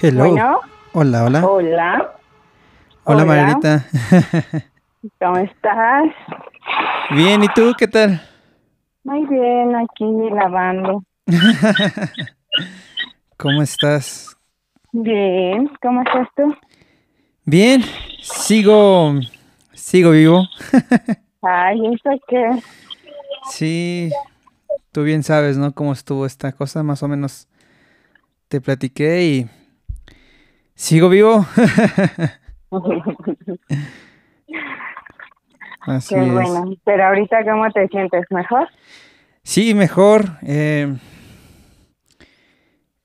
Hello. bueno, Hola, hola. hola, Hola. Margarita. ¿cómo estás? Bien, ¿y tú qué tal? Muy bien, aquí lavando. ¿Cómo estás? Bien, ¿cómo estás tú? Bien, sigo, sigo vivo. Ay, ¿eso qué? Sí, tú bien sabes, ¿no? Cómo estuvo esta cosa, más o menos te platiqué y sigo vivo. Así qué es. bueno. Pero ahorita, ¿cómo te sientes? ¿Mejor? Sí, mejor. eh,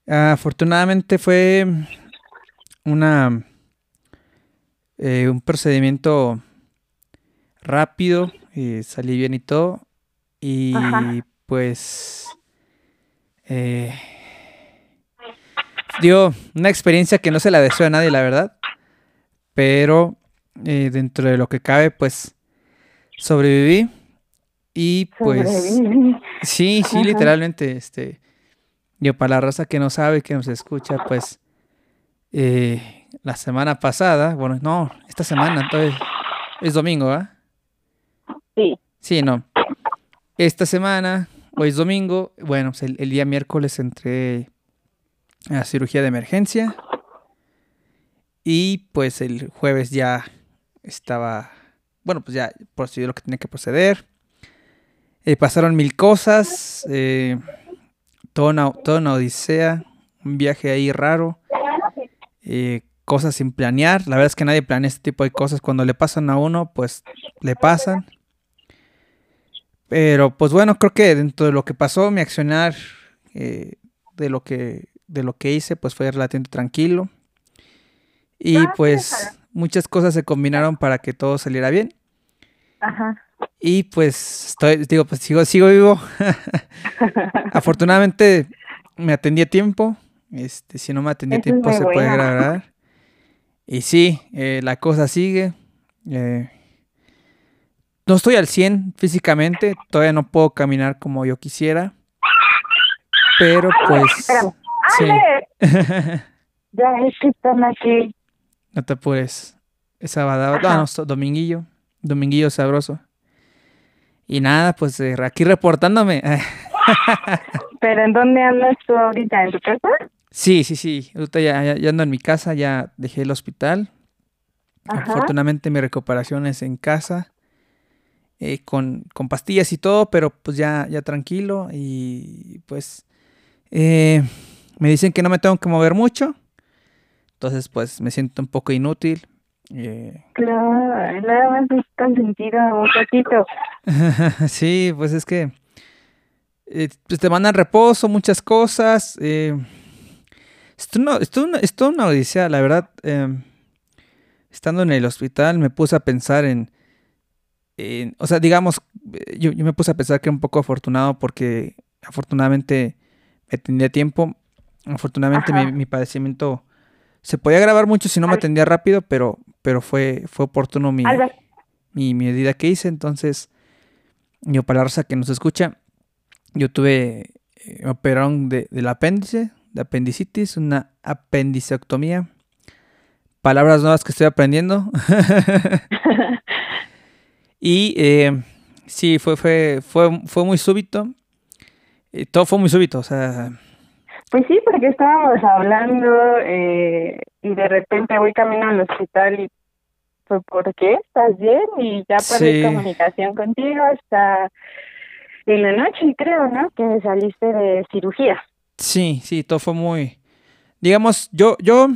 afortunadamente fue una eh, un procedimiento rápido, eh, salí bien y todo. Y Ajá. pues eh, dio una experiencia que no se la deseo a nadie, la verdad. Pero eh, dentro de lo que cabe, pues sobreviví. Y pues Sobreviví. Sí, sí, Ajá. literalmente, este, yo para la raza que no sabe, que nos escucha, pues, eh, la semana pasada, bueno, no, esta semana, entonces, es domingo, ¿ah? Sí, Sí, no. Esta semana, hoy es domingo, bueno, pues el, el día miércoles entré a cirugía de emergencia y pues el jueves ya estaba, bueno, pues ya procedió lo que tenía que proceder. Eh, pasaron mil cosas, eh, toda, una, odisea, un viaje ahí raro, eh, cosas sin planear. La verdad es que nadie planea este tipo de cosas. Cuando le pasan a uno, pues le pasan. Pero pues bueno, creo que dentro de lo que pasó, mi accionar eh, de lo que de lo que hice, pues fue relativamente tranquilo. Y Ah, pues muchas cosas se combinaron para que todo saliera bien. ajá. Y pues estoy, digo, pues sigo, sigo vivo. Afortunadamente me atendí a tiempo. Este, si no me atendí a tiempo se puede grabar. Y sí, eh, la cosa sigue. eh, no estoy al 100 físicamente, todavía no puedo caminar como yo quisiera. Pero pues Espérame. Sí. Ya es que están aquí. no te apures. Es sábado, Ajá. no, dominguillo, dominguillo sabroso. Y nada, pues eh, aquí reportándome. ¿Pero en dónde andas tú ahorita? ¿En tu casa? Sí, sí, sí. Ahorita ya, ya- ya ando en mi casa, ya dejé el hospital. Ajá. Afortunadamente mi recuperación es en casa, eh, con, con pastillas y todo, pero pues ya, ya tranquilo. Y pues eh, me dicen que no me tengo que mover mucho. Entonces pues me siento un poco inútil. eh, Claro, nada más estás sentido un poquito. sí, pues es que eh, pues te mandan reposo, muchas cosas. eh, es, toda una, es toda una- es odisea, la verdad. eh, estando en el hospital me puse a pensar en, en- o sea, digamos, yo, yo me puse a pensar que era un poco afortunado porque afortunadamente me atendía a tiempo. Afortunadamente mi, mi padecimiento se podía grabar mucho si no me atendía rápido, pero, pero fue, fue oportuno mi, mi medida que hice. Entonces, yo para la raza que nos escucha, yo tuve, eh, me operaron de, del apéndice, de apendicitis, una apendicectomía. Palabras nuevas que estoy aprendiendo. y eh, sí, fue, fue, fue, fue muy súbito. Eh, todo fue muy súbito, o sea, Pues sí, porque estábamos hablando eh, y de repente voy camino al hospital y fue ¿por qué? ¿Estás bien? Y ya perdí Sí. comunicación contigo hasta en la noche, creo, ¿no? Que saliste de cirugía. Sí, sí, todo fue muy. Digamos, yo, yo,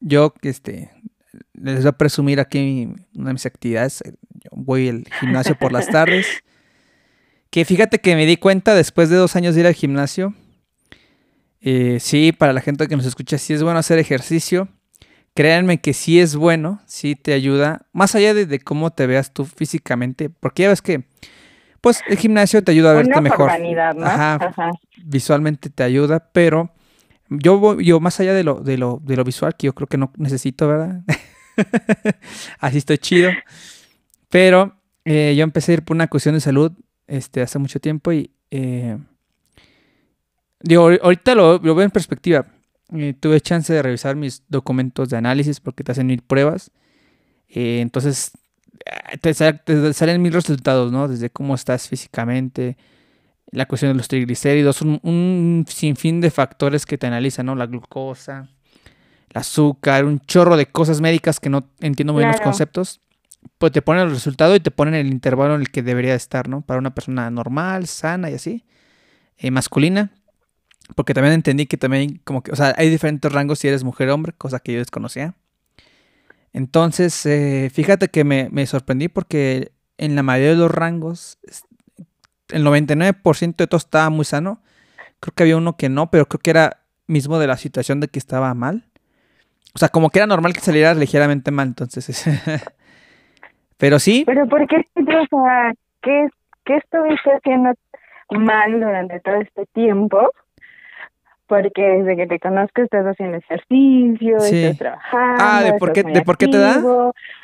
yo, este, les voy a presumir aquí una de mis actividades. eh, Yo voy al gimnasio por las tardes. Que fíjate que me di cuenta después de dos años de ir al gimnasio. Eh, sí, para la gente que nos escucha, sí es bueno hacer ejercicio. Créanme que sí es bueno, sí te ayuda. Más allá de, cómo te veas tú físicamente, porque ya ves que, pues el gimnasio te ayuda a verte mejor. ¿no? Ajá, Visualmente te ayuda, pero yo, yo más allá de lo, de, lo, de lo visual, que yo creo que no necesito, ¿verdad? Así estoy chido. Pero eh, yo empecé a ir por una cuestión de salud este, hace mucho tiempo y... Eh, digo, ahorita lo, veo en perspectiva. Eh, tuve chance de revisar mis documentos de análisis porque te hacen mil pruebas. entonces, te, salen mil resultados, ¿no? Desde cómo estás físicamente, la cuestión de los triglicéridos, un, un sinfín de factores que te analizan, ¿no? La glucosa, el azúcar, un chorro de cosas médicas que no entiendo muy bien los conceptos. Pues te ponen el resultado y te ponen el intervalo en el que debería estar, ¿no? Para una persona normal, sana y así, eh, masculina. Porque también entendí que también, como que, o sea, hay diferentes rangos si eres mujer o hombre, cosa que yo desconocía. Entonces, eh, fíjate que me, me sorprendí porque en la mayoría de los rangos el 99% de todo estaba muy sano. Creo que había uno que no, pero creo que era mismo de la situación de que estaba mal. O sea, como que era normal que saliera ligeramente mal, entonces. pero sí. Pero ¿por qué? O sea, ¿qué, ¿qué estuviste haciendo mal durante todo este tiempo? Porque desde que te conozco estás haciendo ejercicio, estás trabajando. Ah, ¿de por, qué, ¿de por qué te da?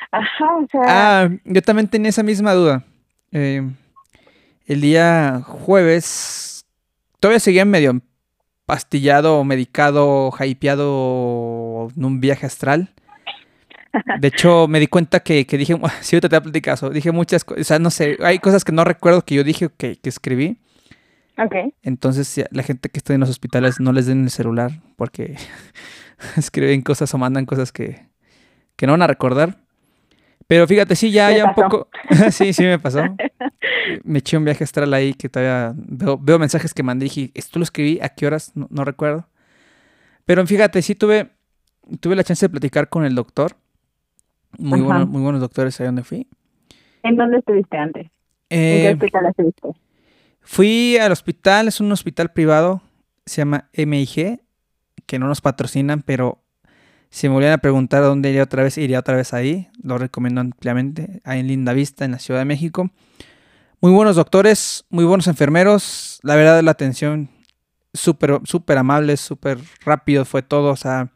Ajá, o sea. Ah, yo también tenía esa misma duda. Eh, el día jueves todavía seguía medio pastillado, medicado, hypeado en un viaje astral. De hecho, me di cuenta que, dije, sí, ahorita te voy a platicar eso. Dije muchas cosas, o sea, no sé, hay cosas que no recuerdo que yo dije que, que escribí. Ok. Entonces, la gente que está en los hospitales no les den el celular porque escriben cosas o mandan cosas que, que no van a recordar. Pero fíjate, sí, ya, ya un poco. sí, sí me pasó. Me eché un viaje astral ahí que todavía veo, mensajes que mandé y dije, ¿esto lo escribí? ¿A qué horas? No, recuerdo. Pero fíjate, sí tuve, tuve la chance de platicar con el doctor. Muy, bueno, muy buenos doctores ahí donde fui. ¿En dónde estuviste antes? ¿En qué eh, hospital estuviste? Fui al hospital, es un hospital privado, se llama MIG, que no nos patrocinan, pero si me volvieran a preguntar dónde iría otra vez, iría otra vez ahí. Lo recomiendo ampliamente. Ahí en Linda Vista, en la Ciudad de México. Muy buenos doctores, muy buenos enfermeros. La verdad, la atención súper, súper amable, súper rápido fue todo. O sea,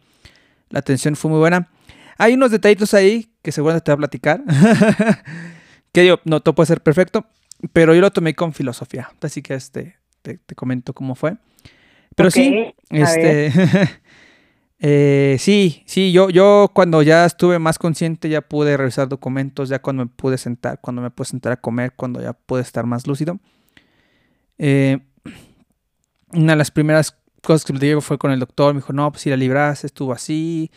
la atención fue muy buena. Hay unos detallitos ahí que seguramente te voy a platicar. que yo, no todo puede ser perfecto, pero yo lo tomé con filosofía. Así que este, te, comento cómo fue. Pero sí, este. Eh, sí, sí, yo, yo cuando ya estuve más consciente ya pude revisar documentos, ya cuando me pude sentar, cuando me pude sentar a comer, cuando ya pude estar más lúcido. Eh, una de las primeras cosas que me dijo fue con el doctor, me dijo, no, pues si la libraste, estuvo así,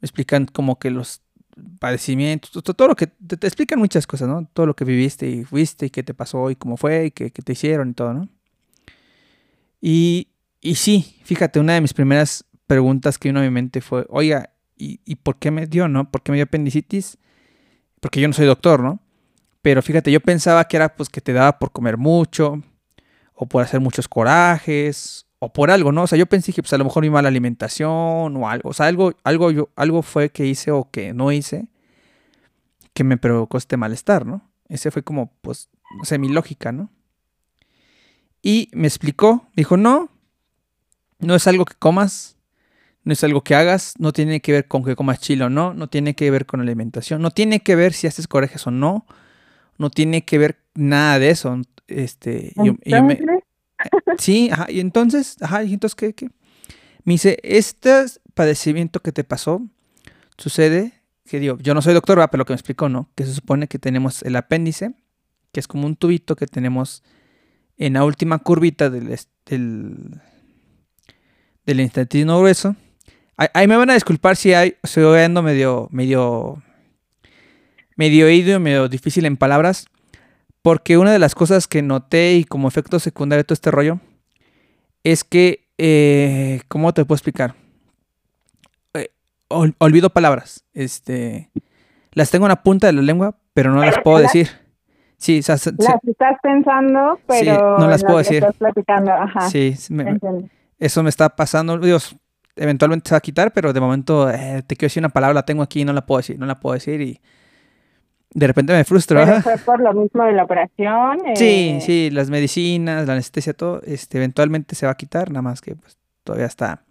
me explican como que los padecimientos, todo, lo que te, explican muchas cosas, ¿no? Todo lo que viviste y fuiste y qué te pasó y cómo fue y qué, te hicieron y todo, ¿no? Y, y sí, fíjate, una de mis primeras preguntas que vino a mi mente fue, oiga, ¿y, por qué me dio, no? ¿Por qué me dio apendicitis? Porque yo no soy doctor, ¿no? Pero fíjate, yo pensaba que era pues que te daba por comer mucho, o por hacer muchos corajes, o por algo, ¿no? O sea, yo pensé que pues a lo mejor mi mala alimentación o algo, o sea, algo, algo, yo, algo fue que hice o que no hice que me provocó este malestar, ¿no? Ese fue como, pues, no sé, mi lógica, ¿no? Y me explicó, me dijo, no, no es algo que comas, no es algo que hagas, no tiene que ver con que comas chile o no, no tiene que ver con alimentación, no tiene que ver si haces corajes o no, no tiene que ver nada de eso. Este, sí, ajá, y entonces, ajá, y entonces, ¿qué, qué? Me dice, este padecimiento que te pasó sucede, que digo, yo no soy doctor, pero lo que me explicó, ¿no? Que se supone que tenemos el apéndice, que es como un tubito que tenemos en la última curvita del, del, del intestino grueso, Ahí me van a disculpar si hay, estoy oyendo medio, medio, medio oído, medio difícil en palabras, porque una de las cosas que noté y como efecto secundario de todo este rollo es que, eh, ¿cómo te puedo explicar? Eh, olvido palabras, este, las tengo en la punta de la lengua, pero no las puedo decir. Sí, o sea, se- Las estás pensando, pero no las puedo decir. Estás platicando, ajá. sí, me- eso me está pasando. Dios, eventualmente se va a quitar, pero de momento eh, te quiero decir una palabra, la tengo aquí y no la puedo decir, no la puedo decir y de repente me frustro. Pero fue por lo mismo de la operación. Sí, eh, sí, las medicinas, la anestesia, todo, este, eventualmente se va a quitar, nada más que pues, todavía está,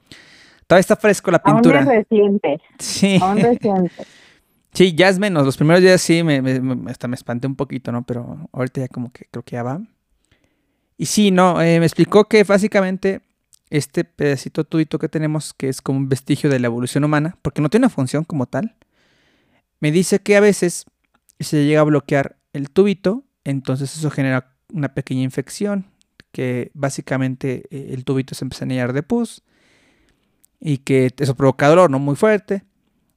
todavía está fresco la Aún pintura. es reciente, Sí, aún reciente. sí, ya es menos. Los primeros días sí, me, me- me- hasta me espanté un poquito, ¿no? Pero ahorita ya como que creo que ya va. Y sí, no, eh, me explicó que básicamente este pedacito tubito que tenemos, que es como un vestigio de la evolución humana, porque no tiene una función como tal, me dice que a veces se llega a bloquear el tubito, entonces eso genera una pequeña infección, que básicamente eh, el tubito se empieza a llenar de pus y que eso provoca dolor, no muy fuerte,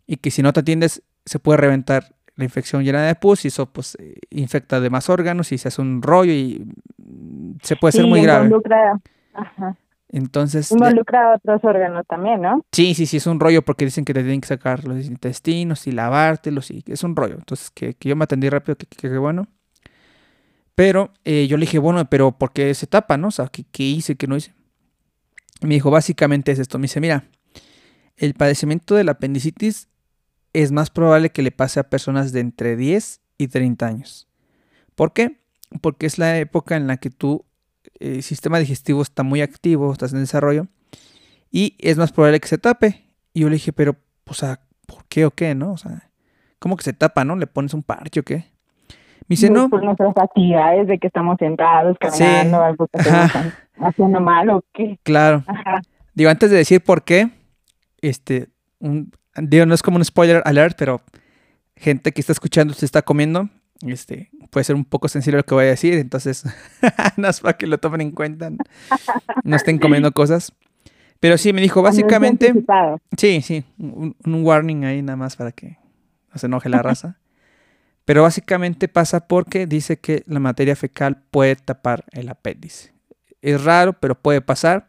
y que si no te atiendes se puede reventar la infección llena de pus y eso pues eh, infecta de más órganos y se hace un rollo y mm, se puede ser muy grave. Ajá, Entonces, involucra a otros órganos también, ¿no? sí, sí, sí, es un rollo porque dicen que te tienen que sacar los intestinos y lavártelos y es un rollo. Entonces, que, que yo me atendí rápido, que, que- que bueno. Pero eh, yo le dije, bueno, pero ¿por qué se tapa, no? O sea, ¿qué, qué hice, qué no hice? Me dijo, básicamente es esto. Me dice, mira, el padecimiento de la apendicitis es más probable que le pase a personas de entre 10 y 30 años. ¿Por qué? Porque es la época en la que tu eh, sistema digestivo está muy activo, estás en desarrollo, y es más probable que se tape. Y yo le dije, pero, o sea, ¿por qué o qué, no? O sea, ¿cómo que se tapa, no? ¿Le pones un parche o qué? Me dice, Pues no, Por nuestras actividades de que estamos sentados, Sí, caminando, algo que estamos haciendo mal o qué. claro. Ajá. Digo, antes de decir por qué, este, un, digo, no es como un spoiler alert, pero gente que está escuchando se está comiendo, este, puede ser un poco sensible lo que voy a decir, entonces, no es para que lo tomen en cuenta, no estén comiendo cosas. Pero sí, me dijo, básicamente, sí, sí, un, un warning ahí nada más para que no se enoje la raza. Pero básicamente pasa porque dice que la materia fecal puede tapar el apéndice. Es raro, pero puede pasar.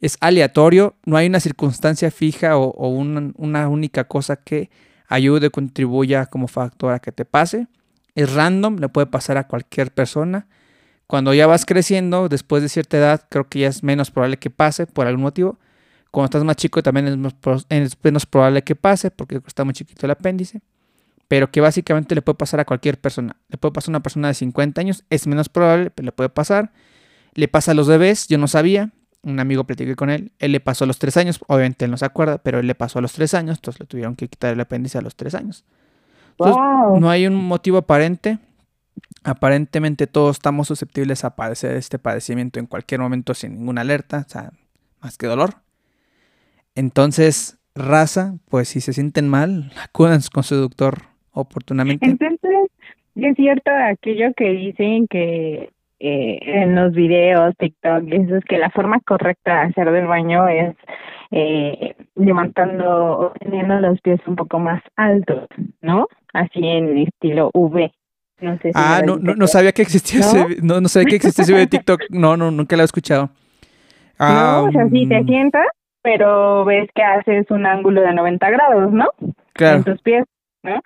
Es aleatorio, no hay una circunstancia fija o, o una, una única cosa que ayude o contribuya como factor a que te pase. Es random, le puede pasar a cualquier persona. Cuando ya vas creciendo, después de cierta edad, creo que ya es menos probable que pase por algún motivo. Cuando estás más chico también es, menos probable que pase porque está muy chiquito el apéndice pero que básicamente le puede pasar a cualquier persona. Le puede pasar a una persona de 50 años, es menos probable, pero le puede pasar. Le pasa a los bebés, yo no sabía, un amigo platiqué con él, él le pasó a los 3 años, obviamente él no se acuerda, pero él le pasó a los 3 años, entonces le tuvieron que quitar el apéndice a los 3 años. Entonces, Wow. no hay un motivo aparente. Aparentemente todos estamos susceptibles a padecer este padecimiento en cualquier momento sin ninguna alerta, o sea, más que dolor. Entonces, raza, pues si se sienten mal, acudan con su doctor oportunamente. Entonces, es cierto aquello que dicen que eh, en los videos, TikTok, eso es que la forma correcta de hacer del baño es eh, levantando o teniendo los pies un poco más altos, ¿no? Así en estilo V. No sé si Ah, no, no, no sabía que existía ¿No? ese, no, no sabía que existía ese video de TikTok. No, no, nunca lo he escuchado. No, o sea, sí te Mm, sientas, pero ves que haces un ángulo de 90 grados, ¿no? Claro. en tus pies, ¿no?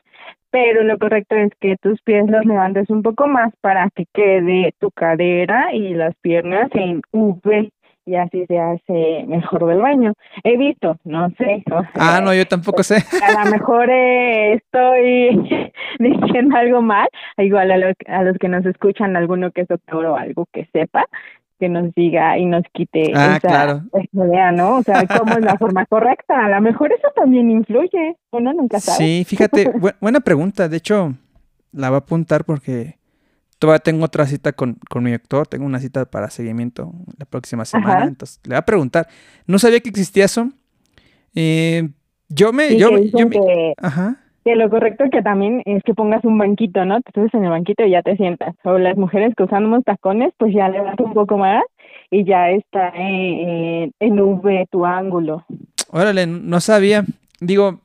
Pero lo correcto es que tus pies los levantes un poco más para que quede tu cadera y las piernas en V y así se hace mejor del baño. He visto, no sé. o sea, Ah, no, yo tampoco sé. A lo mejor eh, estoy diciendo algo mal, igual a, lo- a los que nos escuchan, alguno que es doctor o algo que sepa, que nos diga y nos quite Ah, esa, claro. idea, ¿no? O sea, cómo es la forma correcta. A lo mejor eso también influye, uno nunca sabe. Sí, fíjate, bu- buena pregunta. De hecho, la voy a apuntar porque todavía tengo otra cita con, con mi doctor. Tengo una cita para seguimiento la próxima semana. Ajá. Entonces, le voy a preguntar. No sabía que existía eso. Eh, yo me, Sí, yo, que yo me- que, ajá. que lo correcto que también es que pongas un banquito, ¿no? Te subes en el banquito y ya te sientas. O las mujeres que usamos tacones, pues ya levantas un poco más y ya está eh, en V tu ángulo. Órale, no sabía. Digo,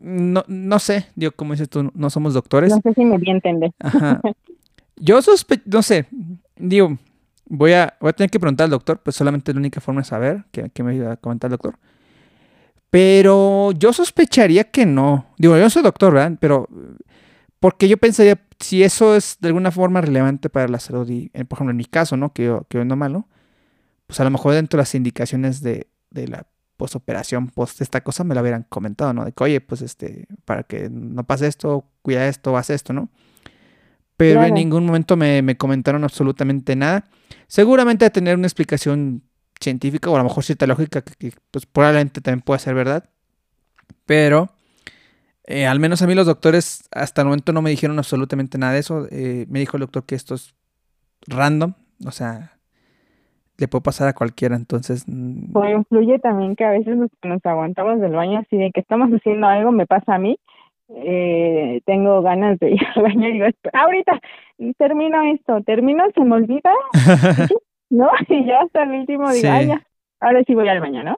no, no sé. Digo, como dices tú, no somos doctores. No sé si me voy a entender. Ajá. Yo sospecho, no sé, digo, voy a, voy a tener que preguntar al doctor, pues solamente la única forma de saber que, que me iba a comentar el doctor. Pero yo sospecharía que no. Digo, yo no soy doctor, ¿verdad? Pero porque yo pensaría, si eso es de alguna forma relevante para la salud, y por ejemplo en mi caso, ¿no? Que yo, que yo no malo, pues a lo mejor dentro de las indicaciones de, de la posoperación, post esta cosa, me lo hubieran comentado, ¿no? De que, oye, pues este, para que no pase esto, cuida esto, haz esto, ¿no? Pero en ningún momento me, me, comentaron absolutamente nada. Seguramente a tener una explicación científica o a lo mejor cierta lógica que, pues probablemente también pueda ser verdad. Pero eh, al menos a mí los doctores hasta el momento no me dijeron absolutamente nada de eso. Eh, me dijo el doctor que esto es random, o sea, le puede pasar a cualquiera, entonces... Mm, pues influye también que a veces nos, nos aguantamos del baño así de que estamos haciendo algo, me pasa a mí, eh, tengo ganas de ir al baño y digo, ahorita termino esto, termino, se me olvida, ¿no? Y ya hasta el último digo, ay, ya, ahora sí voy al baño, ¿no?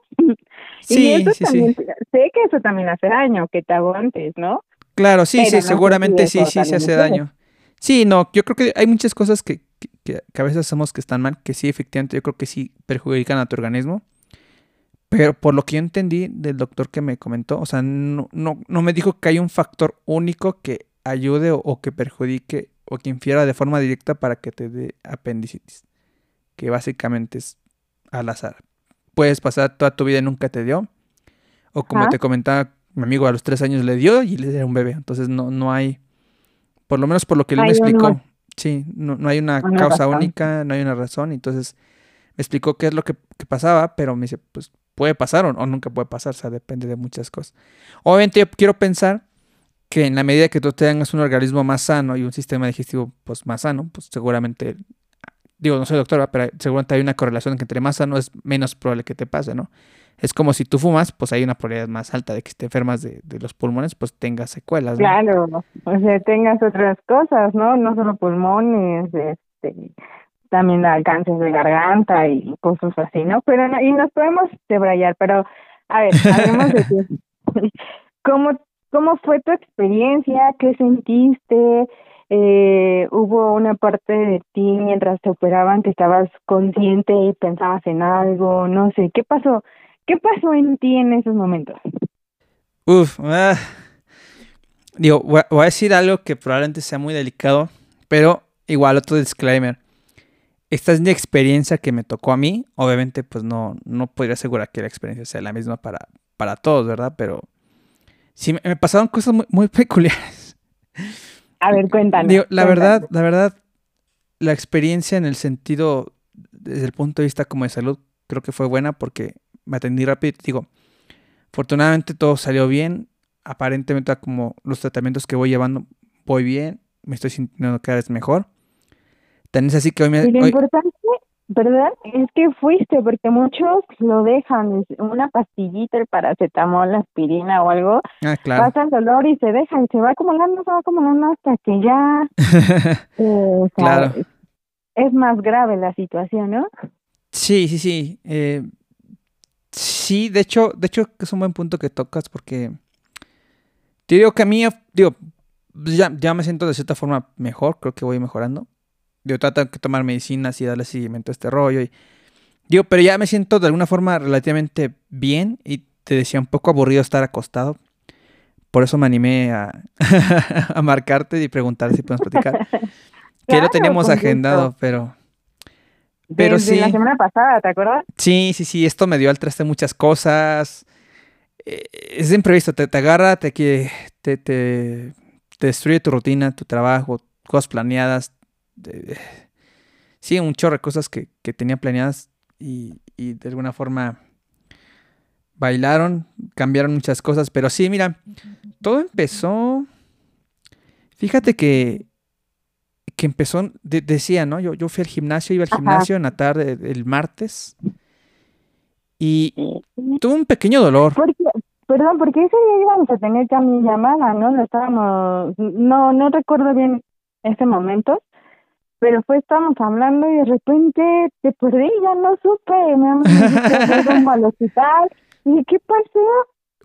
Sí, y eso sí, también, sé que eso también hace daño, que te aguantes, ¿no? Claro, sí, sí, seguramente sí, sí, se hace daño. Sí, no, yo creo que hay muchas cosas que, que, a veces hacemos que están mal, que sí, efectivamente, yo creo que sí perjudican a tu organismo. Pero por lo que yo entendí del doctor que me comentó, o sea, no, no, no me dijo que hay un factor único que ayude o, que perjudique o que infiera de forma directa para que te dé apendicitis. Que básicamente es al azar. Puedes pasar toda tu vida y nunca te dio. O como te comentaba, mi amigo a los tres años le dio y le dio un bebé. Entonces no, no hay, por lo menos por lo que él me explicó, sí, no, no hay una, causa única, no hay una razón. Entonces me explicó qué es lo que, que pasaba, pero me dice, pues puede pasar o, nunca puede pasar, o sea, depende de muchas cosas. Obviamente yo quiero pensar que en la medida que tú tengas un organismo más sano y un sistema digestivo pues más sano, pues seguramente, digo, no soy doctora, pero seguramente hay una correlación que entre más sano es menos probable que te pase, ¿no? Es como si tú fumas, pues hay una probabilidad más alta de que si te enfermas de, de los pulmones, pues tengas secuelas. Claro, o sea, tengas otras cosas, ¿no? No solo pulmones, este, también alcances de garganta y cosas así, ¿no? Pero y nos podemos debrayar, pero a ver, hablemos de ti. ¿Cómo, ¿Cómo fue tu experiencia? ¿Qué sentiste? Eh, ¿Hubo una parte de ti mientras te operaban que estabas consciente y pensabas en algo? No sé, ¿qué pasó? ¿Qué pasó en ti en esos momentos? Uf, ah, digo, voy a decir algo que probablemente sea muy delicado, pero igual otro disclaimer esta es mi experiencia que me tocó a mí. Obviamente, pues no, no podría asegurar que la experiencia sea la misma para, para todos, ¿verdad? Pero sí me, pasaron cosas muy, peculiares. A ver, cuéntanos. la verdad, la verdad, la experiencia en el sentido, desde el punto de vista como de salud, creo que fue buena porque me atendí rápido. Digo, afortunadamente todo salió bien. Aparentemente, como los tratamientos que voy llevando, voy bien. Me estoy sintiendo cada vez mejor. Tenés así que hoy me... Y lo importante, ¿verdad? Es que fuiste, porque muchos lo dejan, una pastillita, el paracetamol, la aspirina o algo, ah, claro. pasa el dolor y se deja, y se va acumulando, se va acumulando hasta que ya... eh, claro. Es más grave la situación, ¿no? Sí, sí, sí. Eh, sí, de hecho, de hecho es un buen punto que tocas porque te digo que a mí, digo, ya, ya me siento de cierta forma mejor, creo que voy mejorando yo trato de tomar medicinas y darle seguimiento a este rollo. Y, digo, pero ya me siento de alguna forma relativamente bien y te decía un poco aburrido estar acostado. Por eso me animé a, a marcarte y preguntar si podemos platicar. que lo teníamos agendado, pero... Pero sí. la semana pasada, ¿te acuerdas? Sí, sí, sí. Esto me dio al traste muchas cosas. Eh, es imprevisto. Te, te agarra, te, te, te, te destruye tu rutina, tu trabajo, cosas planeadas sí, un chorro de cosas que, tenía planeadas y, de alguna forma bailaron, cambiaron muchas cosas, pero sí, mira, todo empezó, fíjate que, que empezó, decía, ¿no? Yo, yo fui al gimnasio, iba al gimnasio en la tarde el martes y tuve un pequeño dolor. perdón, porque ese día íbamos a tener ya mi llamada, ¿no? No estábamos, no, no recuerdo bien ese momento, pero fue, estábamos hablando y de repente te perdí, ya no supe, me un al hospital. Y ¿qué pasó?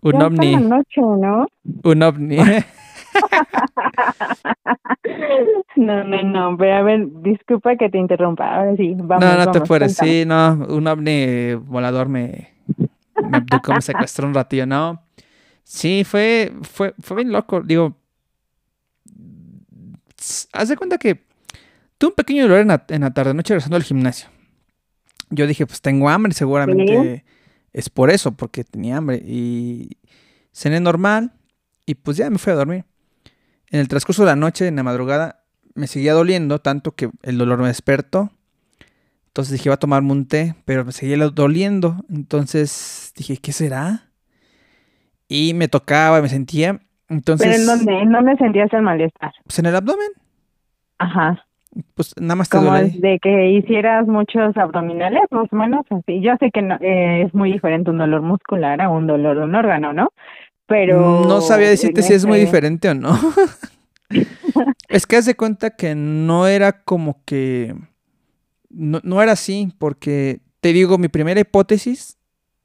Un ovni. noche, ¿no? Un ovni. no, no, no, pero a ver, disculpa que te interrumpa, ahora sí, vamos. No, no te puedes, sí, no, un ovni volador me, me, me secuestró un ratillo, ¿no? Sí, fue, fue, fue bien loco, digo, haz de cuenta que tuve un pequeño dolor en la, en la tarde noche regresando al gimnasio. Yo dije, pues tengo hambre, seguramente es por eso, porque tenía hambre. Y cené normal y pues ya me fui a dormir. En el transcurso de la noche, en la madrugada, me seguía doliendo tanto que el dolor me despertó. Entonces dije, iba a tomarme un té, pero me seguía doliendo. Entonces dije, ¿qué será? Y me tocaba, me sentía. Entonces, ¿Pero en dónde? ¿En dónde sentías el malestar? Pues en el abdomen. Ajá. Pues nada más te Como duele. de que hicieras muchos abdominales, más o menos así. Yo sé que no- eh, es muy diferente un dolor muscular a un dolor de un órgano, ¿no? Pero... No sabía decirte si es muy este, diferente o no. es que haz de cuenta que no era como que. No, no era así, porque te digo, mi primera hipótesis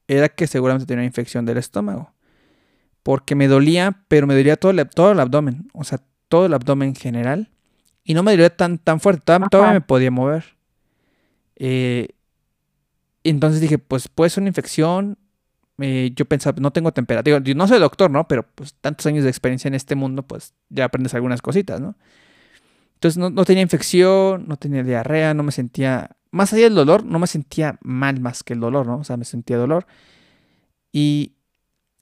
era que seguramente tenía una infección del estómago. Porque me dolía, pero me dolía todo el, todo el abdomen. O sea, todo el abdomen en general. Y no me dolía tan, tan fuerte. Todavía, me podía mover. Eh, entonces dije, pues puede ser una infección. Eh, yo pensaba, no tengo temperatura. Digo, yo no soy doctor, ¿no? Pero pues tantos años de experiencia en este mundo, pues ya aprendes algunas cositas, ¿no? Entonces no, no tenía infección, no tenía diarrea, no me sentía, más allá del dolor, no me sentía mal más que el dolor, ¿no? O sea, me sentía dolor. Y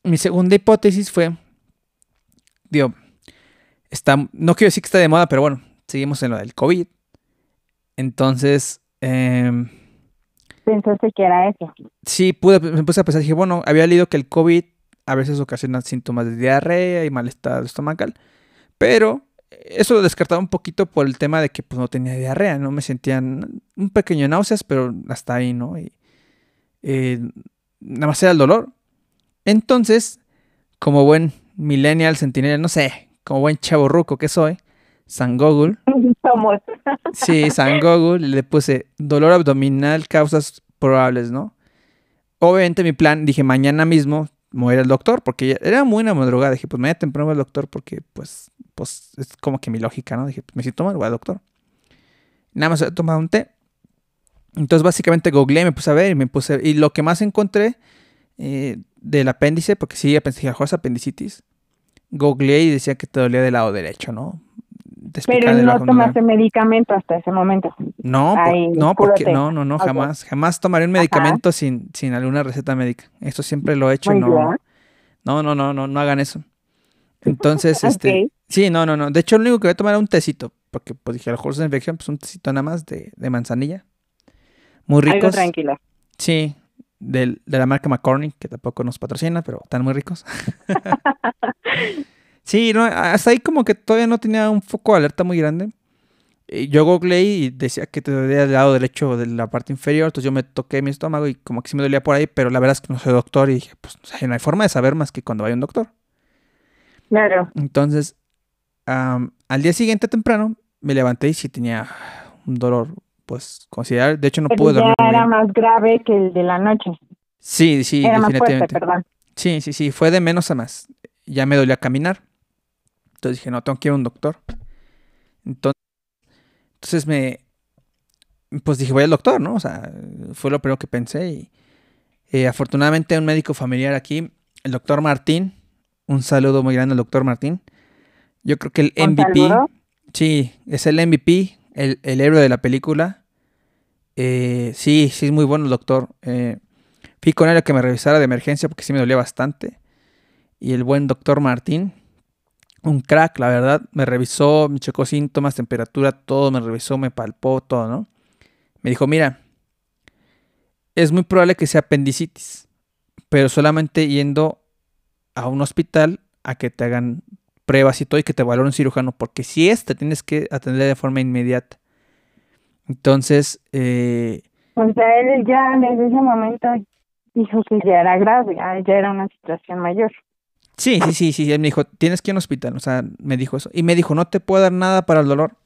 mi segunda hipótesis fue, digo, está, no quiero decir que está de moda, pero bueno, seguimos en lo del COVID. Entonces, em, Pensaste que era eso. Sí, pude, me puse a pensar, dije, bueno, había leído que el COVID a veces ocasiona síntomas de diarrea y malestar estomacal, pero eso lo descartaba un poquito por el tema de que pues no tenía diarrea, no me sentían un pequeño náuseas, pero hasta ahí, ¿no? Y eh, nada más era el dolor. Entonces, como buen millennial, centinela, no sé, como buen chaborruco que soy, San Google, Somos. Sí, San Google, le puse dolor abdominal, causas probables, ¿no? Obviamente mi plan, dije, mañana mismo me voy a ir al doctor, porque era muy una madrugada. Dije, pues mañana temprano voy al doctor, porque pues, pues es como que mi lógica, ¿no? Dije, pues me siento mal, voy al doctor. Nada más he tomado un té. Entonces básicamente googleé, me puse a ver y me puse, y lo que más encontré eh, del apéndice, porque sí, pensé, "Joder, es apendicitis. Googleé y decía que te dolía del lado derecho, ¿no? Pero no tomaste medicamento hasta ese momento. No, por- no, porque té. no, no, no, jamás, jamás tomaré un Ajá. medicamento sin, sin alguna receta médica. Eso siempre lo he hecho, Muy no, bien. no, no, no, no, no hagan eso. Entonces, este, sí, no, no, no. De hecho, lo único que voy a tomar es un tecito, porque pues dije, a lo mejor es una infección, pues un tecito nada más de, de manzanilla. Muy Algo ricos. tranquilo. Sí, del- de la marca McCormick, que tampoco nos patrocina, pero están muy ricos. sí, no, hasta ahí como que todavía no tenía un foco de alerta muy grande. Y yo googleé y decía que te dolía del lado derecho de la parte inferior, entonces yo me toqué mi estómago y como que sí me dolía por ahí, pero la verdad es que no soy doctor y dije, pues o sea, no hay forma de saber más que cuando vaya un doctor. Claro. Entonces, am, al día siguiente temprano me levanté y sí tenía un dolor, pues considerable. De hecho, no Pero pude ya dormir. muy era más grave que el de la noche. Sí, sí, era más fuerte, definitivamente. perdón. Sí, sí, sí, fue de menos a más. Ya me dolía caminar. Entonces dije, no, tengo que ir a un doctor. Entonces, entonces me, pues dije, voy al doctor, ¿no? O sea, fue lo primero que pensé. Y eh, afortunadamente un médico familiar aquí, el doctor Martín, un saludo muy grande al doctor Martín. Yo creo que el ¿Un MVP, sí, es el MVP, el, el héroe de la película. Eh, sí, sí, es muy bueno el doctor. Eh, Fui con él a que me revisara de emergencia porque sí me dolía bastante. Y el buen doctor Martín, un crack, la verdad, me revisó, me checó síntomas, temperatura, todo, me revisó, me palpó, todo, ¿no? Me dijo, mira, es muy probable que sea apendicitis, pero solamente yendo a un hospital a que te hagan pruebas y todo y que te valore un cirujano, porque si es, te tienes que atender de forma inmediata. Entonces, eh, O sea, él ya desde ese momento dijo que ya era grave, ya, ya era una situación mayor. Sí, sí, sí, sí. Él me dijo, tienes que ir a hospital. O sea, me dijo eso. Y me dijo, no te puedo dar nada para el dolor.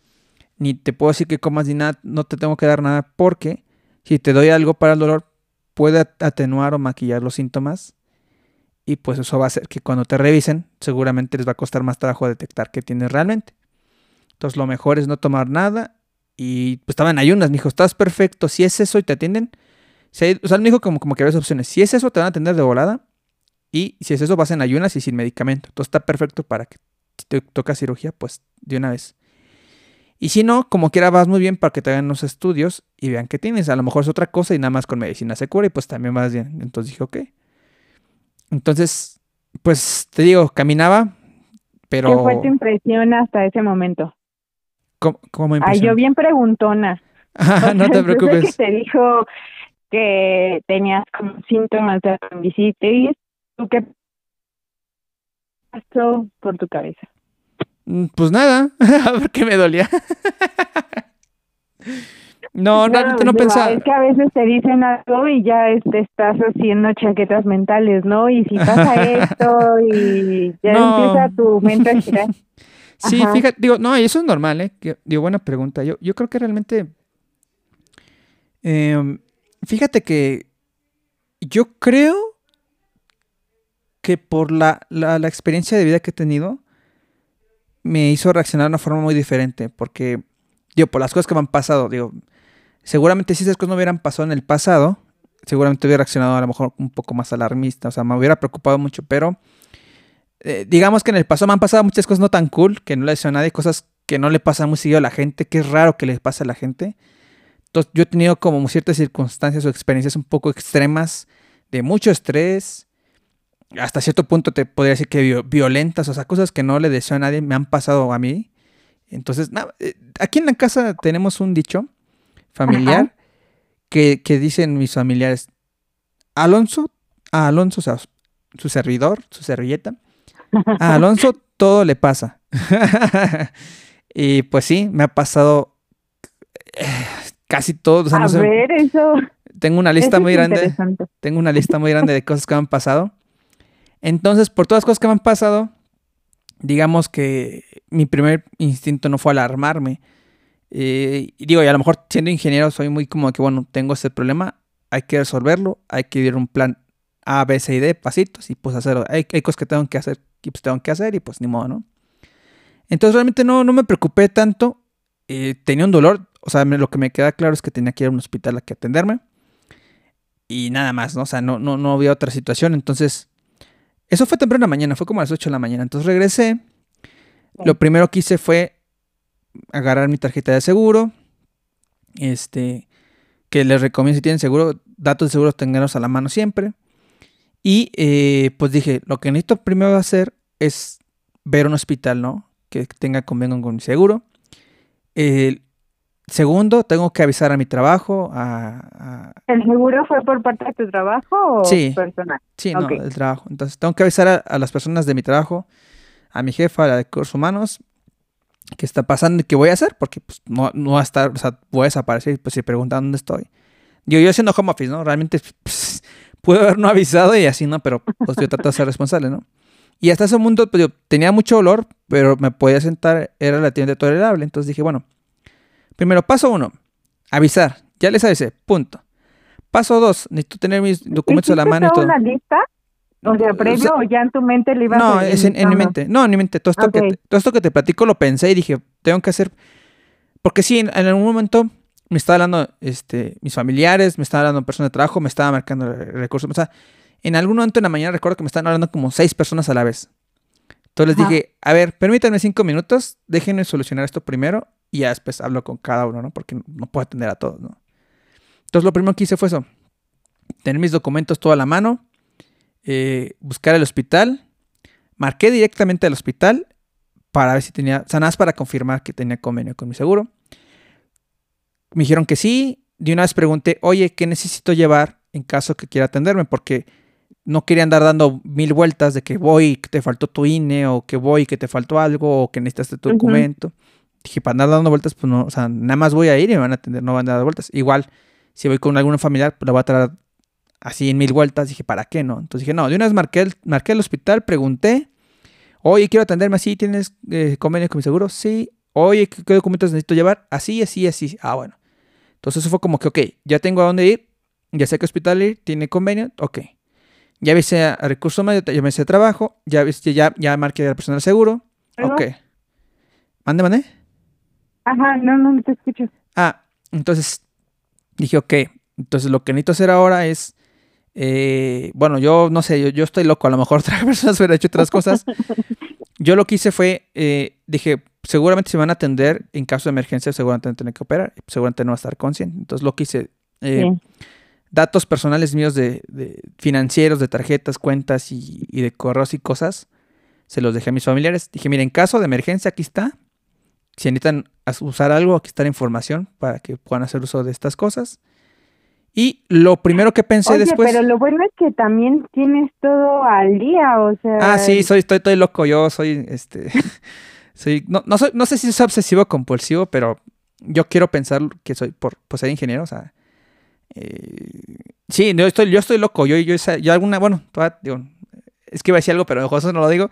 Ni te puedo decir que comas ni nada. No te tengo que dar nada porque si te doy algo para el dolor, puede at- atenuar o maquillar los síntomas. Y pues eso va a hacer que cuando te revisen, seguramente les va a costar más trabajo detectar qué tienes realmente. Entonces lo mejor es no tomar nada. Y pues estaba en ayunas. Me dijo, estás perfecto. Si es eso y te atienden. O sea, él me dijo como, como que había opciones. Si es eso, te van a atender de volada. Y si es eso, vas en ayunas y sin medicamento. Entonces está perfecto para que si te toca cirugía, pues de una vez. Y si no, como quiera vas muy bien para que te hagan los estudios y vean que tienes. A lo mejor es otra cosa y nada más con medicina se cura y pues también vas bien. Entonces dije, ok. Entonces, pues te digo, caminaba, pero... ¿Qué fue tu impresión hasta ese momento? ¿Cómo, cómo Ay, yo bien preguntona. no te preocupes. que te dijo que tenías como síntomas de apendicitis. ¿Tú qué pasó por tu cabeza? Mm, Pues nada, porque me dolía. no, realmente no pensaba. Es que a veces te dicen algo y ya es- te estás haciendo chaquetas mentales, ¿no? Y si pasa esto y ya No. empieza tu mente a girar. Sí, Ajá. fíjate, digo, no, eso es normal, ¿eh? Digo, buena pregunta. Yo, yo creo que realmente. em, fíjate que. Yo creo que por la, la, la experiencia de vida que he tenido, me hizo reaccionar de una forma muy diferente. Porque, digo, por las cosas que me han pasado, digo, seguramente si esas cosas no hubieran pasado en el pasado, seguramente hubiera reaccionado a lo mejor un poco más alarmista, o sea, me hubiera preocupado mucho, pero eh, digamos que en el pasado me han pasado muchas cosas no tan cool, que no le deseo a nadie, cosas que no le pasan muy seguido a la gente, que es raro que les pase a la gente. Entonces, yo he tenido como ciertas circunstancias o experiencias un poco extremas de mucho estrés, hasta cierto punto te podría decir que vio- violentas, o sea, cosas que no le deseo a nadie me han pasado a mí. Entonces, eh, aquí en la casa tenemos un dicho familiar que, que dicen mis familiares, Alonso, a Alonso, o sea, su servidor, su servilleta, a Alonso todo le pasa. y pues sí, me ha pasado eh, casi todo. o sea, no a sé, ver, eso, tengo una lista eso muy grande. Tengo una lista muy grande de cosas que me han pasado. Entonces, por todas las cosas que me han pasado, digamos que mi primer instinto no fue alarmarme. Eh, y digo, y a lo mejor siendo ingeniero soy muy como que, bueno, tengo ese problema, hay que resolverlo, hay que ir un plan A, B, C y D, pasitos, y pues hacerlo. Hay, hay cosas que tengo que hacer, y pues tengo que hacer, y pues ni modo, ¿no? Entonces realmente no, no me preocupé tanto. Eh, tenía un dolor, o sea, me- lo que me queda claro es que tenía que ir a un hospital a que atenderme y nada más, ¿no? O sea, no, no, no había otra situación. Entonces, eso fue temprano en la mañana, fue como a las 8 de la mañana. Entonces regresé. Lo primero que hice fue agarrar mi tarjeta de seguro. Este, que les recomiendo si tienen seguro, datos de seguro tenganlos a la mano siempre. Y eh, pues dije, lo que necesito primero hacer es ver un hospital, ¿no? Que tenga convenio con mi seguro. Segundo, tengo que avisar a mi trabajo, a- a, ¿El seguro fue por parte de tu trabajo o Sí. personal? Sí, no, el trabajo. Entonces tengo que avisar a, a las personas de mi trabajo, a mi jefa, a la de recursos humanos, qué está pasando y qué voy a hacer, porque pues no, no va a estar, o sea, voy a desaparecer y pues si preguntan dónde estoy. Digo, yo haciendo home office, ¿no? Realmente pues, puedo haber no avisado y así, ¿no? Pero pues yo trato de ser responsable, ¿no? Y hasta ese mundo, pues yo tenía mucho olor, pero me podía sentar, era relativamente tolerable. Entonces dije, bueno, primero, paso uno, avisar. Ya les avisé, punto. Paso dos, necesito tener mis documentos a la ¿Hiciste mano y todo. una lista? O sea, O previo sea, o ya en tu mente le ibas no, a- es en, en mi no. mente. No, en mi mente. Todo esto, que todo esto que te platico lo pensé y dije, tengo que hacer. Porque sí, en, en algún momento me estaba hablando este, mis familiares, me estaba hablando personas de trabajo, me estaba marcando re- recursos. O sea, en algún momento en la mañana recuerdo que me estaban hablando como seis personas a la vez. Entonces les dije, a ver, permítanme cinco minutos, déjenme solucionar esto primero y ya después hablo con cada uno, ¿no? Porque no puedo atender a todos, ¿no? Entonces lo primero que hice fue eso, tener mis documentos todo a la mano, eh, buscar el hospital, marqué directamente al hospital para ver si tenía, o sea, nada más para confirmar que tenía convenio con mi seguro. Me dijeron que sí, de una vez pregunté, oye, ¿qué necesito llevar en caso que quiera atenderme? Porque no quería andar dando mil vueltas de que voy, que te faltó tu INE, o que voy, que te faltó algo, o que necesitaste tu documento. Dije, para andar dando vueltas, pues no, o sea, nada más voy a ir y me van a atender, no van a dar vueltas. Igual, si voy con algún familiar, pues la voy a traer así en mil vueltas. Dije, ¿para qué no? Entonces dije, no, de una vez marqué el, marqué el hospital, pregunté, oye, quiero atenderme así, ¿tienes eh, convenio con mi seguro? Sí. Oye, ¿qué, qué documentos necesito llevar? Así, así, así. Ah, bueno. Entonces eso fue como que, ok, ya tengo a dónde ir, ya sé qué hospital ir, tiene convenio, ok. Ya avisé a, recursos humanos, ya avisé a trabajo, ya, avisé- ya, ya marqué a la persona del seguro. Ok. Mande, mande. Ajá, no, no, no te escucho. Ah, entonces dije, ok, entonces lo que necesito hacer ahora es, eh, bueno, yo no sé, yo, yo estoy loco, a lo mejor otras personas hubieran hecho otras cosas. Yo lo que hice fue, eh, dije, seguramente se van a atender en caso de emergencia, seguramente van a tener que operar, seguramente no va a estar consciente. Entonces lo que hice, eh, datos personales míos de, financieros, de tarjetas, cuentas y, de correos y cosas, se los dejé a mis familiares. Dije, mira, en caso de emergencia, aquí está. Si necesitan usar algo, aquí está la información para que puedan hacer uso de estas cosas. Y lo primero que pensé Oye, después. Pero lo bueno es que también tienes todo al día, o sea. Ah, sí, soy, estoy, estoy loco. Yo soy, este, soy, no, no, soy, no sé si soy obsesivo o compulsivo, pero yo quiero pensar que soy por, por ser ingeniero, o sea, eh, sí, yo estoy, yo estoy loco. Yo, yo, yo alguna, bueno, digo, es que iba a decir algo, pero eso no lo digo.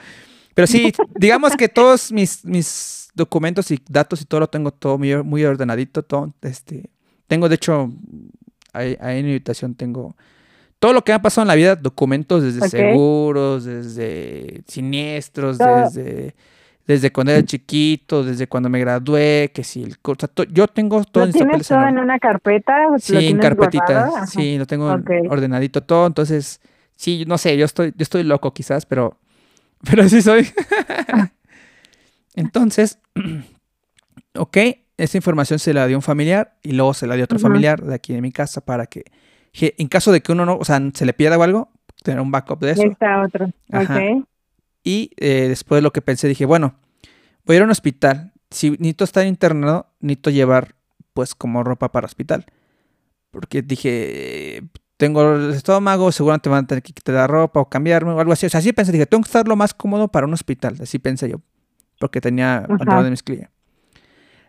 Pero sí, digamos que todos mis, mis documentos y datos y todo lo tengo todo muy, muy ordenadito. Todo, este, tengo, de hecho, ahí, en mi habitación tengo todo lo que me ha pasado en la vida, documentos desde seguros, desde siniestros, desde desde cuando era chiquito, desde cuando me gradué, que si el yo tengo todo ¿Lo tienes todo en una carpeta? Sí, en carpetita, sí, lo tengo ordenadito todo, entonces, sí, no sé, yo estoy, yo estoy loco quizás, pero, pero sí soy. entonces, ok, esa información se la dio un familiar y luego se la dio otro familiar de aquí de mi casa para que, en caso de que uno no, o sea, se le pierda o algo, tener un backup de eso. Está otro, ok. Y eh, después de lo que pensé, dije, bueno, voy a ir a un hospital. Si necesito estar internado, necesito llevar, pues, como ropa para hospital. Porque dije, tengo el estómago, seguramente van a tener que quitar la ropa o cambiarme o algo así. O sea, así pensé, dije, tengo que estar lo más cómodo para un hospital. Así pensé yo, porque tenía al de mis clientes.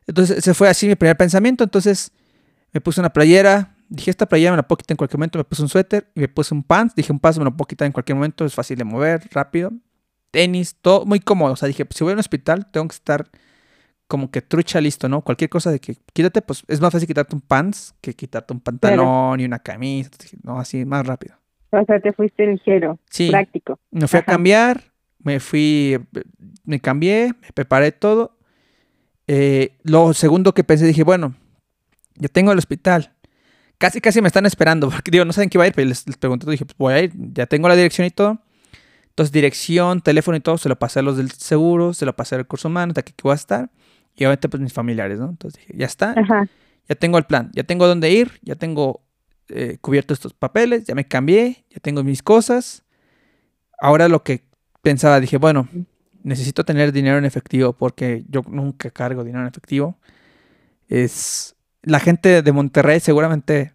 Entonces, ese fue así mi primer pensamiento. Entonces, me puse una playera. Dije, esta playera me la puedo quitar en cualquier momento. Me puse un suéter y me puse un pants. Dije, un pants me lo puedo quitar en cualquier momento. Es fácil de mover, rápido. Tenis, todo muy cómodo. O sea, dije, pues, si voy a un hospital, tengo que estar como que trucha listo, ¿no? Cualquier cosa de que quítate, pues es más fácil quitarte un pants que quitarte un pantalón y una camisa. No, así, más rápido. O sea, te fuiste ligero, sí. práctico. Me fui a cambiar, me fui, me cambié, me preparé todo eh, lo segundo que pensé, dije, bueno, ya tengo el hospital. Casi, casi me están esperando, porque digo, no saben qué va a ir, pero les, pregunté, dije, pues voy a ir, ya tengo la dirección y todo. Entonces, dirección, teléfono y todo, se lo pasé a los del seguro, se lo pasé al recurso humano, de aquí que voy a estar. Y obviamente, pues mis familiares, ¿no? Entonces dije, ya está, ya tengo el plan, ya tengo dónde ir, ya tengo eh, cubierto estos papeles, ya me cambié, ya tengo mis cosas. Ahora lo que pensaba, dije, bueno, necesito tener dinero en efectivo porque yo nunca cargo dinero en efectivo. Es la gente de Monterrey seguramente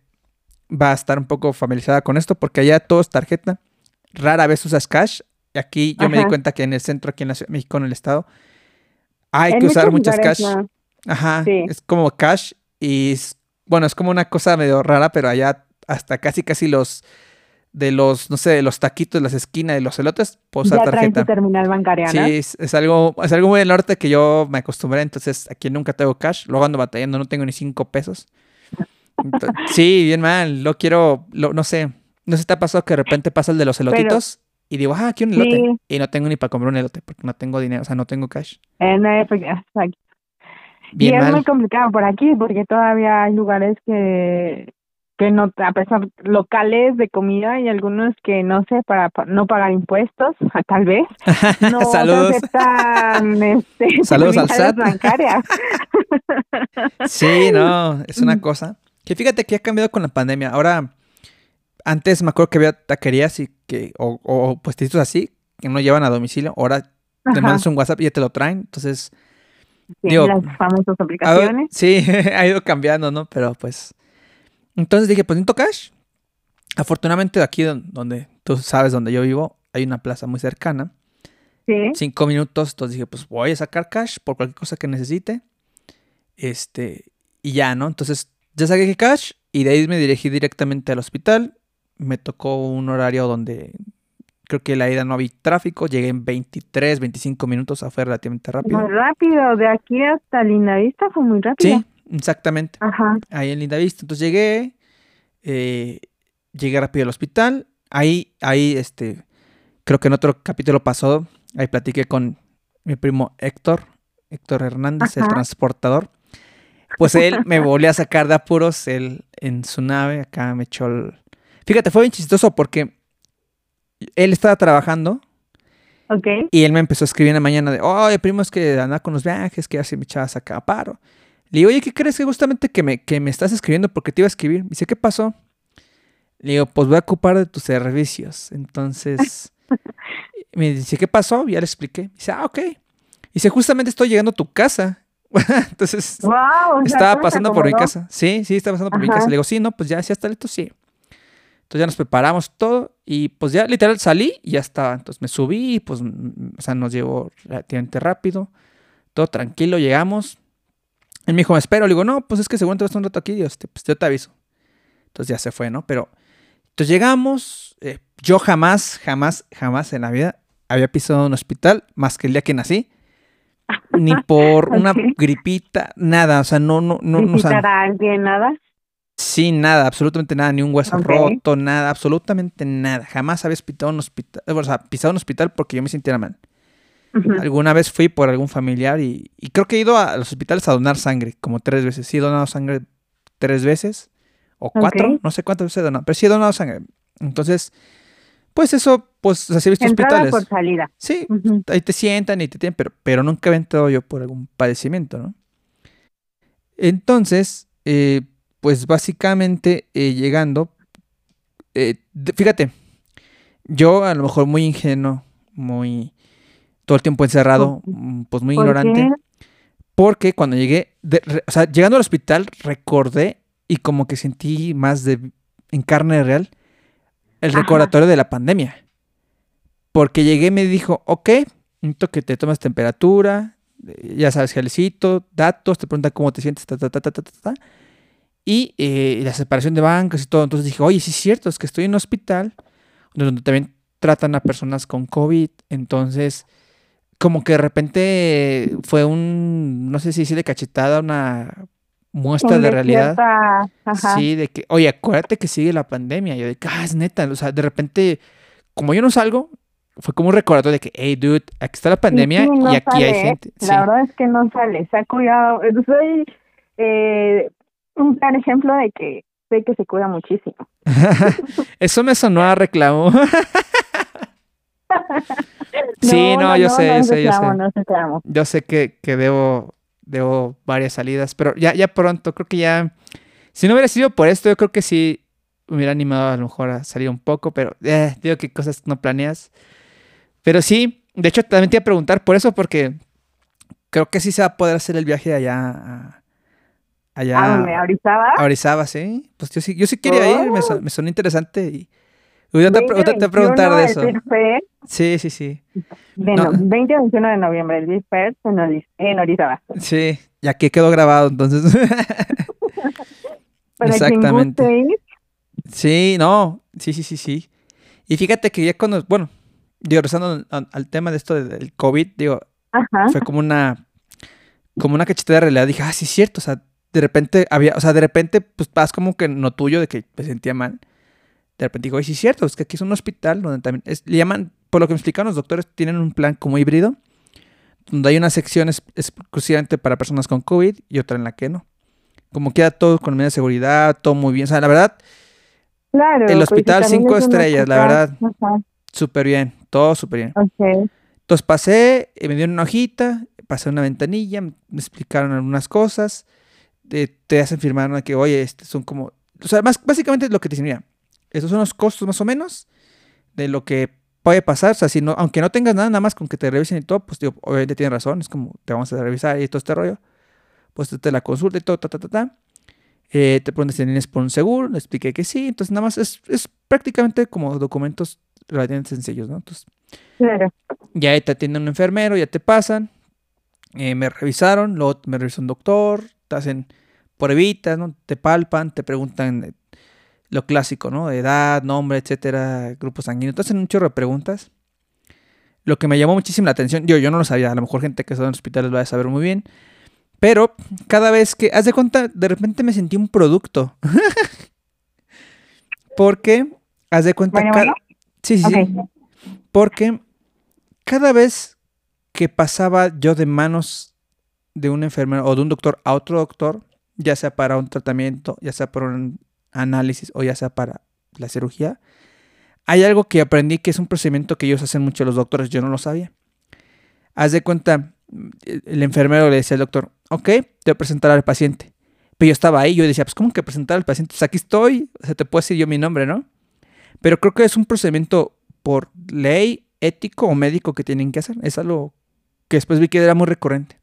va a estar un poco familiarizada con esto porque allá todo es tarjeta. Rara vez usas cash. Y aquí yo me di cuenta que en el centro, aquí en la Ciudad de México, en el estado, hay que usar muchas cash. Ajá. Es como cash y bueno, es como una cosa medio rara, pero allá hasta casi casi los de los, no sé, de los taquitos las esquinas de los elotes, pues ya tarjeta. terminal bancaria, Sí, es, algo, es algo muy del norte que yo me acostumbré, entonces aquí nunca tengo cash, luego ando batallando, no tengo ni cinco pesos. sí, bien mal, lo quiero, lo, no sé, no sé si te ha pasado que de repente pasa el de los elotitos y digo, ah, aquí un elote, y no tengo ni para comprar un elote porque no tengo dinero, o sea, no tengo cash. Eh, no, exacto. y es muy complicado por aquí porque todavía hay lugares que que no, a pesar locales de comida y algunos que no sé, para, no pagar impuestos, tal vez, no Saludos. aceptan este, Saludos al SAT. bancarias. sí, no, es una cosa. Que fíjate que ha cambiado con la pandemia. Ahora, antes me acuerdo que había taquerías y que, o, o puestitos así, que no llevan a domicilio. Ahora te mandas un WhatsApp y ya te lo traen. Entonces, digo, las famosas aplicaciones. sí, ha ido cambiando, ¿no? Pero pues entonces dije, pues necesito cash. Afortunadamente aquí donde tú sabes donde yo vivo, hay una plaza muy cercana. Sí. Cinco minutos, entonces dije, pues voy a sacar cash por cualquier cosa que necesite. Este, y ya, ¿no? Entonces ya saqué cash y de ahí me dirigí directamente al hospital. Me tocó un horario donde creo que la ida no había tráfico. Llegué en 23, 25 minutos, fue relativamente rápido. Muy rápido, de aquí hasta Lindavista fue muy rápido. Sí, Exactamente. Ajá. Ahí en Linda Vista. Entonces llegué, eh, llegué rápido al hospital. Ahí, ahí, este, creo que en otro capítulo pasado, ahí platiqué con mi primo Héctor, Héctor Hernández, el transportador. Pues él me volvió a sacar de apuros, él en su nave, acá me echó el... Fíjate, fue bien chistoso porque él estaba trabajando Ok. Y él me empezó a escribir en la mañana de, oye, primo, es que anda con los viajes, que así me echabas acá a paro. Le digo, oye, ¿qué crees que justamente que me, que me estás escribiendo porque te iba a escribir? Me dice, ¿qué pasó? Le digo, pues voy a ocupar de tus servicios. Entonces, me dice, ¿qué pasó? Ya le expliqué. Dice, ah, ok. Dice, justamente estoy llegando a tu casa. Entonces, Wow, estaba pasando por mi casa. Sí, sí, estaba pasando por mi casa. Le digo, sí, no, pues ya, sí, está listo, sí. Entonces ya nos preparamos todo y pues ya literal salí y ya estaba. Entonces me subí y pues, o sea, nos llevó relativamente rápido. Todo tranquilo, llegamos. Él me dijo, me espero. Le digo, no, pues es que seguro te vas a un rato aquí. Dios, pues yo te aviso. Entonces ya se fue, ¿no? Pero, entonces llegamos. eh, yo jamás, jamás, jamás en la vida había pisado un hospital más que el día que nací. Ni por una gripita, nada. O sea, no, no, no, no, o sea, ¿Visitar a alguien, nada? Sí, nada, absolutamente nada, ni un hueso roto, nada, absolutamente nada. Jamás había pisado un hospital, o sea, pisado un hospital porque yo me sintiera mal. Alguna vez fui por algún familiar y, y creo que he ido a los hospitales a donar sangre, como tres veces. Sí, he donado sangre tres veces, o cuatro, no sé cuántas veces he donado, pero sí he donado sangre. Entonces, pues eso, pues, o sea, sí he visto Entrada hospitales. por salida. Sí, ahí te sientan y te tienen, pero, pero nunca había entrado yo por algún padecimiento, ¿no? Entonces, eh, pues básicamente eh, llegando, eh, fíjate, yo a lo mejor muy ingenuo, muy todo el tiempo encerrado, ¿Por- mm, pues muy ¿Por ignorante, qué? porque cuando llegué, de- re- o sea, llegando al hospital recordé y como que sentí más de en carne real el Ajá. recordatorio de la pandemia. Porque llegué y me dijo, ok, necesito que te tomes temperatura, eh, ya sabes, gelecito, datos, te preguntan cómo te sientes, ta, ta, ta, ta, ta, ta, ta, y eh, la separación de bancos y todo. Entonces dije, oye, sí es cierto, es que estoy en un hospital donde también tratan a personas con COVID. Entonces, como que de repente fue un, no sé si decirle cachetada, una muestra de realidad. Ajá. Sí, de que, oye, acuérdate que sigue la pandemia. Yo de que, ah, es neta. O sea, de repente, como yo no salgo, fue como un recordatorio de que, hey, dude, aquí está la pandemia sí, no y aquí hay sale, ¿eh? gente. Sí. La verdad es que no sale. Se ha cuidado. Soy eh, un gran ejemplo de que sé que se cuida muchísimo. Eso me sonó a reclamo. Sí, no, yo sé, yo sé, yo sé. No reclamo. Yo sé que, que debo, debo varias salidas, pero ya, ya pronto, creo que ya. Si no hubiera sido por esto, yo creo que sí me hubiera animado a lo mejor a salir un poco, pero eh, digo que cosas no planeas. Pero sí, de hecho también te iba a preguntar por eso, porque creo que sí se va a poder hacer el viaje allá a, allá ¿A dónde? ¿A Orizaba? a Orizaba, sí. Pues yo sí, yo sí quería ir, me, Oh. son- me sonó interesante y ahorita te, ahorita te voy a preguntar de 20-21, eso. Sí, sí, sí. de No. no- 20 y 21 de noviembre, el Big Fair en, Oriz- en Orizaba. Sí, ya que quedó grabado, entonces. Para quien Exactamente. guste ir, Sí, no, sí, sí, sí, sí. Y fíjate que ya cuando, bueno, digo, regresando al, al tema de esto del del COVID, digo, Ajá. fue como una, como una cachetada de realidad. Dije, ah, sí es cierto, o sea, de repente había, o sea, de repente, pues vas como que no tuyo de que me sentía mal. De repente digo, "Oye, sí es cierto, es que aquí es un hospital donde también, es- le llaman, por lo que me explicaron los doctores, tienen un plan como híbrido, donde hay una sección es- exclusivamente para personas con COVID y otra en la que no. Como queda todo con medidas de seguridad, todo muy bien. O sea, la verdad, Claro. el hospital cinco es estrellas, la verdad. Ajá. súper bien, todo súper bien. Ok. Entonces pasé, eh, me dieron una hojita, pasé una ventanilla, me explicaron algunas cosas, eh, te hacen firmar ¿no? que, oye, este son como, o sea, más, básicamente es lo que te dicen, mira, estos son los costos más o menos de lo que puede pasar, o sea, si no, aunque no tengas nada, nada más con que te revisen y todo, pues digo, obviamente tienes razón, es como, te vamos a revisar y todo este rollo, pues te la consulta y todo, ta, ta, ta, ta. Eh, te preguntas si tienes por un seguro, le expliqué que sí, entonces nada más es, es prácticamente como documentos relativamente sencillos, ¿no? Entonces, Claro. ya ahí te atiende un enfermero, ya te pasan. eh, me revisaron, luego me revisó un doctor, te hacen pruebitas, ¿no? Te palpan, te preguntan eh, lo clásico, ¿no? Edad, nombre, etcétera, grupo sanguíneo. Hacen un chorro de preguntas. Lo que me llamó muchísimo la atención, yo, yo no lo sabía, a lo mejor gente que está en hospitales lo va a saber muy bien. Pero cada vez que, haz de cuenta, de repente me sentí un producto. Porque, haz de cuenta, Bueno, ca- bueno. sí, sí, sí. Porque cada vez que pasaba yo de manos de un enfermero o de un doctor a otro doctor, ya sea para un tratamiento, ya sea para un análisis o ya sea para la cirugía, hay algo que aprendí que es un procedimiento que ellos hacen mucho los doctores, yo no lo sabía. Haz de cuenta, el enfermero le decía al doctor, ok, te voy a presentar al paciente. Pero yo estaba ahí, yo decía, pues ¿cómo que presentar al paciente? Pues aquí estoy, o sea, te puedo decir yo mi nombre, ¿no? Pero creo que es un procedimiento por ley, ético o médico que tienen que hacer. Es algo que después vi que era muy recurrente.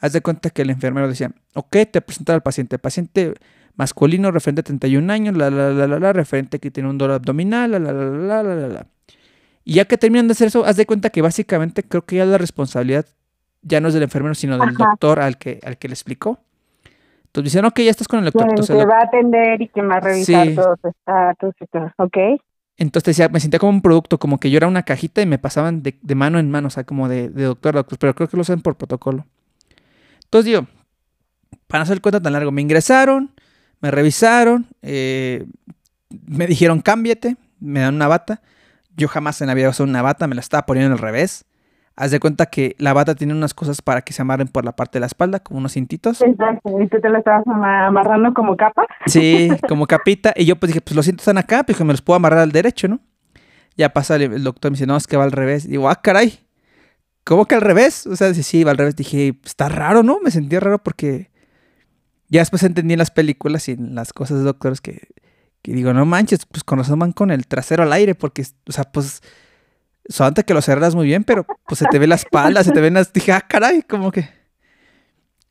Haz de cuenta que el enfermero decía, ok, te presentar al paciente. El paciente masculino, referente a 31 años, la, la, la, la, la, referente que tiene un dolor abdominal, la, la, la, la, la, la. Y ya que terminan de hacer eso, haz de cuenta que básicamente creo que ya la responsabilidad ya no es del enfermero, sino del Ajá. doctor al que, al que le explicó. Entonces dicen, ok, ya estás con el doctor. Entonces, te el va a atender y que va a revisar Sí. estatus y todo. ¿Ok? entonces decía, me sentía como un producto, como que yo era una cajita y me pasaban de, de mano en mano, o sea, como de, de doctor a doctor, pero creo que lo hacen por protocolo. Entonces digo, para no hacer el cuento tan largo, me ingresaron, me revisaron, eh, me dijeron cámbiate, me dan una bata. Yo jamás en la vida usado una bata, me la estaba poniendo al revés. Haz de cuenta que la bata tiene unas cosas para que se amarren por la parte de la espalda, como unos cintitos. Exacto. Y tú te lo estabas ama- amarrando como capa. Sí, como capita. Y yo pues dije, pues los cintos están acá, pues dije, me los puedo amarrar al derecho, ¿no? Ya pasa el, el doctor, me dice, no, es que va al revés. Digo, ah, caray, ¿cómo que al revés? O sea, dice, sí, va al revés. Dije, está raro, ¿no? Me sentí raro porque ya después entendí en las películas y en las cosas de doctores que, que digo, no manches, pues con razón van con el trasero al aire, porque, o sea, pues, solamente que lo cerras muy bien, pero pues se te ve la espalda, se te ven las... Dije, ah, caray, como que...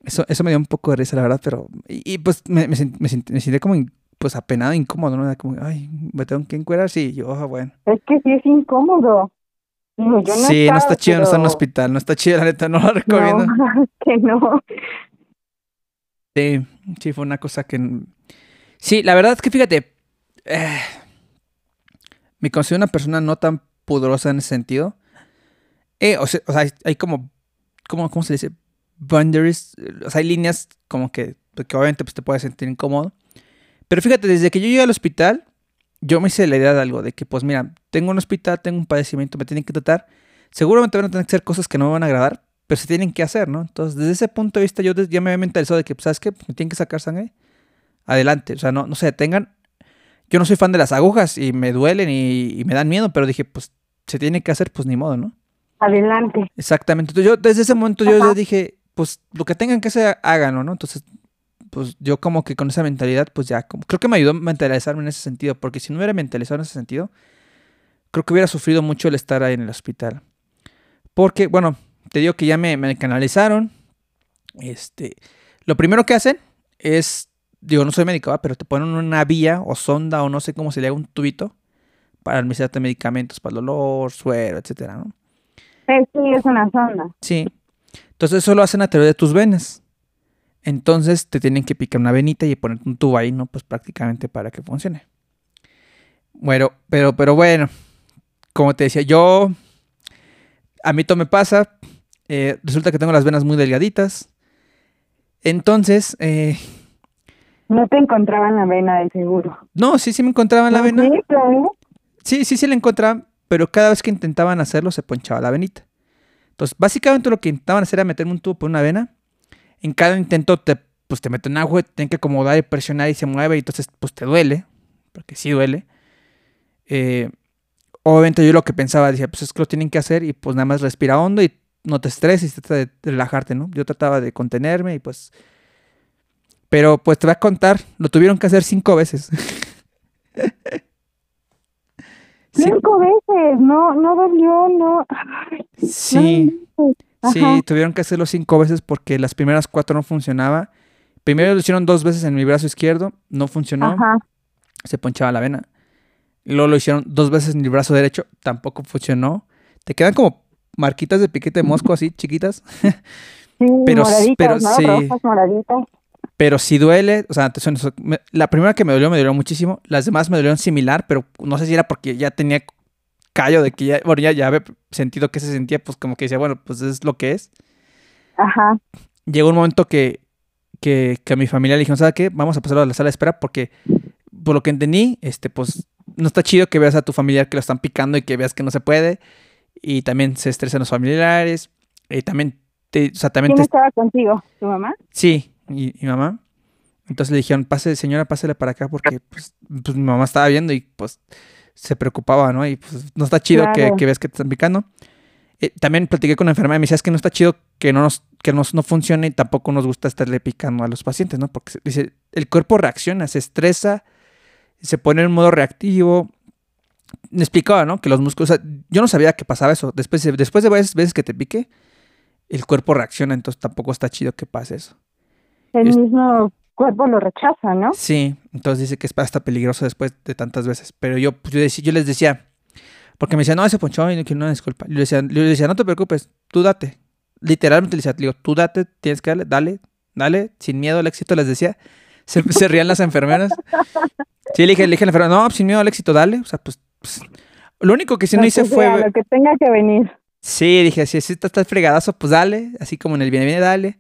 Eso, eso me dio un poco de risa, la verdad, pero... Y, y, pues me, me, sent- me sent- me sentí como in- pues apenado, incómodo, ¿no? Como, ay, ¿me tengo que encuerar? Sí, yo, ah, bueno. Es que sí es incómodo. Digo, yo no sí, no está chido, no está en un hospital, no está chido, la neta, no lo recomiendo. No, que no. Sí, sí, fue una cosa que... Sí, la verdad es que fíjate, eh, me considero una persona no tan pudorosa en ese sentido. Eh, o sea, o sea, hay, como, ¿cómo se dice? Boundaries, eh, o sea, hay líneas como que, que obviamente pues, te puedes sentir incómodo. Pero fíjate, desde que yo llegué al hospital, yo me hice la idea de algo, de que pues mira, tengo un hospital, tengo un padecimiento, me tienen que tratar. Seguramente van a tener que hacer cosas que no me van a agradar, pero se tienen que hacer, ¿no? Entonces, desde ese punto de vista, yo ya me había mentalizado de que, pues, ¿sabes qué? Pues, me tienen que sacar sangre. Adelante, o sea, no, no se detengan. Yo no soy fan de las agujas y me duelen y, y me dan miedo, pero dije, pues, se tiene que hacer, pues, ni modo, ¿no? Adelante. Exactamente. Entonces, yo desde ese momento yo Ajá. ya dije, pues, lo que tengan que hacer, háganlo, ¿no? Entonces, pues, yo como que con esa mentalidad, pues, ya, como, creo que me ayudó a mentalizarme en ese sentido, porque si no hubiera mentalizado en ese sentido, creo que hubiera sufrido mucho el estar ahí en el hospital. Porque, bueno, te digo que ya me, me canalizaron. Este, lo primero que hacen es, digo, no soy médico, ¿va? pero te ponen una vía o sonda o no sé cómo se le haga un tubito para administrarte medicamentos para el dolor, suero, etcétera, ¿no? Eh, Sí, es una sonda. Sí. Entonces eso lo hacen a través de tus venas. Entonces te tienen que picar una venita y poner un tubo ahí, ¿no? Pues prácticamente para que funcione. Bueno, pero, pero bueno, como te decía, yo, a mí todo me pasa. Eh, resulta que tengo las venas muy delgaditas. Entonces, eh, No te encontraban la vena del seguro. no, sí, sí me encontraba en la ¿No vena. Sí, sí, sí la encontraban, pero cada vez que intentaban hacerlo se ponchaba la venita. Entonces, básicamente lo que intentaban hacer era meterme un tubo por una vena. En cada intento te, pues, te meten agua, te tienen que acomodar y presionar y se mueve, y entonces pues te duele, porque sí duele. Eh, obviamente yo lo que pensaba, decía, pues es que lo tienen que hacer y pues nada más respira hondo y no te estreses trata de relajarte, ¿no? Yo trataba de contenerme y pues... Pero pues te voy a contar, lo tuvieron que hacer cinco veces. Cinco veces, no, no dolió, no. Ay, Sí, no sí, tuvieron que hacerlo cinco veces porque las primeras cuatro no funcionaba. Primero lo hicieron dos veces en mi brazo izquierdo, no funcionó, Ajá. se ponchaba la vena. Luego lo hicieron dos veces en el brazo derecho, tampoco funcionó. Te quedan como marquitas de piquete de mosco así, chiquitas, Sí, Pero- moraditas, pero ¿no? sí. Rojas, moraditas. pero sí duele. O sea, la primera que me dolió me dolió muchísimo, las demás me dolieron similar, pero no sé si era porque ya tenía callo de que ya, bueno, ya, ya había sentido que se sentía, pues como que decía, bueno, pues es lo que es. Ajá. llegó un momento que, que, que a mi familia le dijeron, ¿sabes qué? Vamos a pasarlo a la sala de espera porque, por lo que entendí, este, pues, no está chido que veas a tu familiar que lo están picando y que veas que no se puede. Y también se estresan los familiares. Y también, te, o sea, también ¿Quién te... estaba contigo? ¿Tu mamá? Sí, y mi mamá. Entonces le dijeron, pase, señora, pásele para acá porque, pues, pues mi mamá estaba viendo y, pues, se preocupaba, ¿no? Y pues no está chido que, que, ves que te están picando. Eh, también platiqué con la enfermera y me decía, es que no está chido que no nos, que nos, no funcione y tampoco nos gusta estarle picando a los pacientes, ¿no? Porque dice, el cuerpo reacciona, se estresa, se pone en modo reactivo. Me explicaba, ¿no? Que los músculos, o sea, yo no sabía que pasaba eso. Después, después de varias veces que te pique, el cuerpo reacciona, entonces tampoco está chido que pase eso. El mismo cuerpo lo rechaza, ¿no? Sí, entonces dice que es hasta peligroso después de tantas veces. Pero yo, pues, yo, decía, yo les decía, porque me decía, no, ese ponchó y no quiero una disculpa. Yo decía, yo decía, no te preocupes, tú date. Literalmente le decía, digo, tú date, tienes que darle, dale, dale, sin miedo al éxito, les decía. Se, se rían las enfermeras. Sí, le dije, le dije a la enfermera, no, sin miedo al éxito, dale. O sea, pues, pues lo único que sí no hice fue... Lo que tenga que venir. Sí, dije, si estás fregadazo, pues dale, así como en el viene, viene, dale.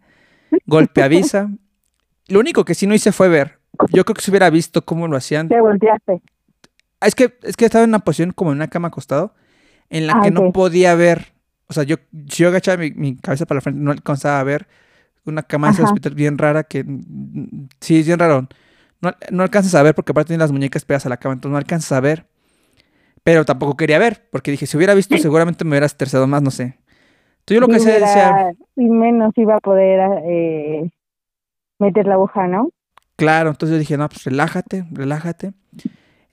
Golpe avisa. Lo único que sí no hice fue ver. Yo creo que si hubiera visto cómo lo hacían. Te volteaste. Es que, es que estaba en una posición como en una cama acostado, en la ah, que no podía ver. O sea, yo, si yo agachaba mi, cabeza para la frente, no alcanzaba a ver una cama de hospital bien rara que. Sí, es bien raro. No, no alcanzas a ver porque aparte tiene las muñecas pegadas a la cama, entonces no alcanzas a ver. Pero tampoco quería ver, porque dije, si hubiera visto, seguramente me hubiera estresado más, no sé. Entonces yo lo que sé decía. Y menos iba a poder eh, meter la aguja, ¿no? Claro, entonces yo dije, no, pues relájate, relájate.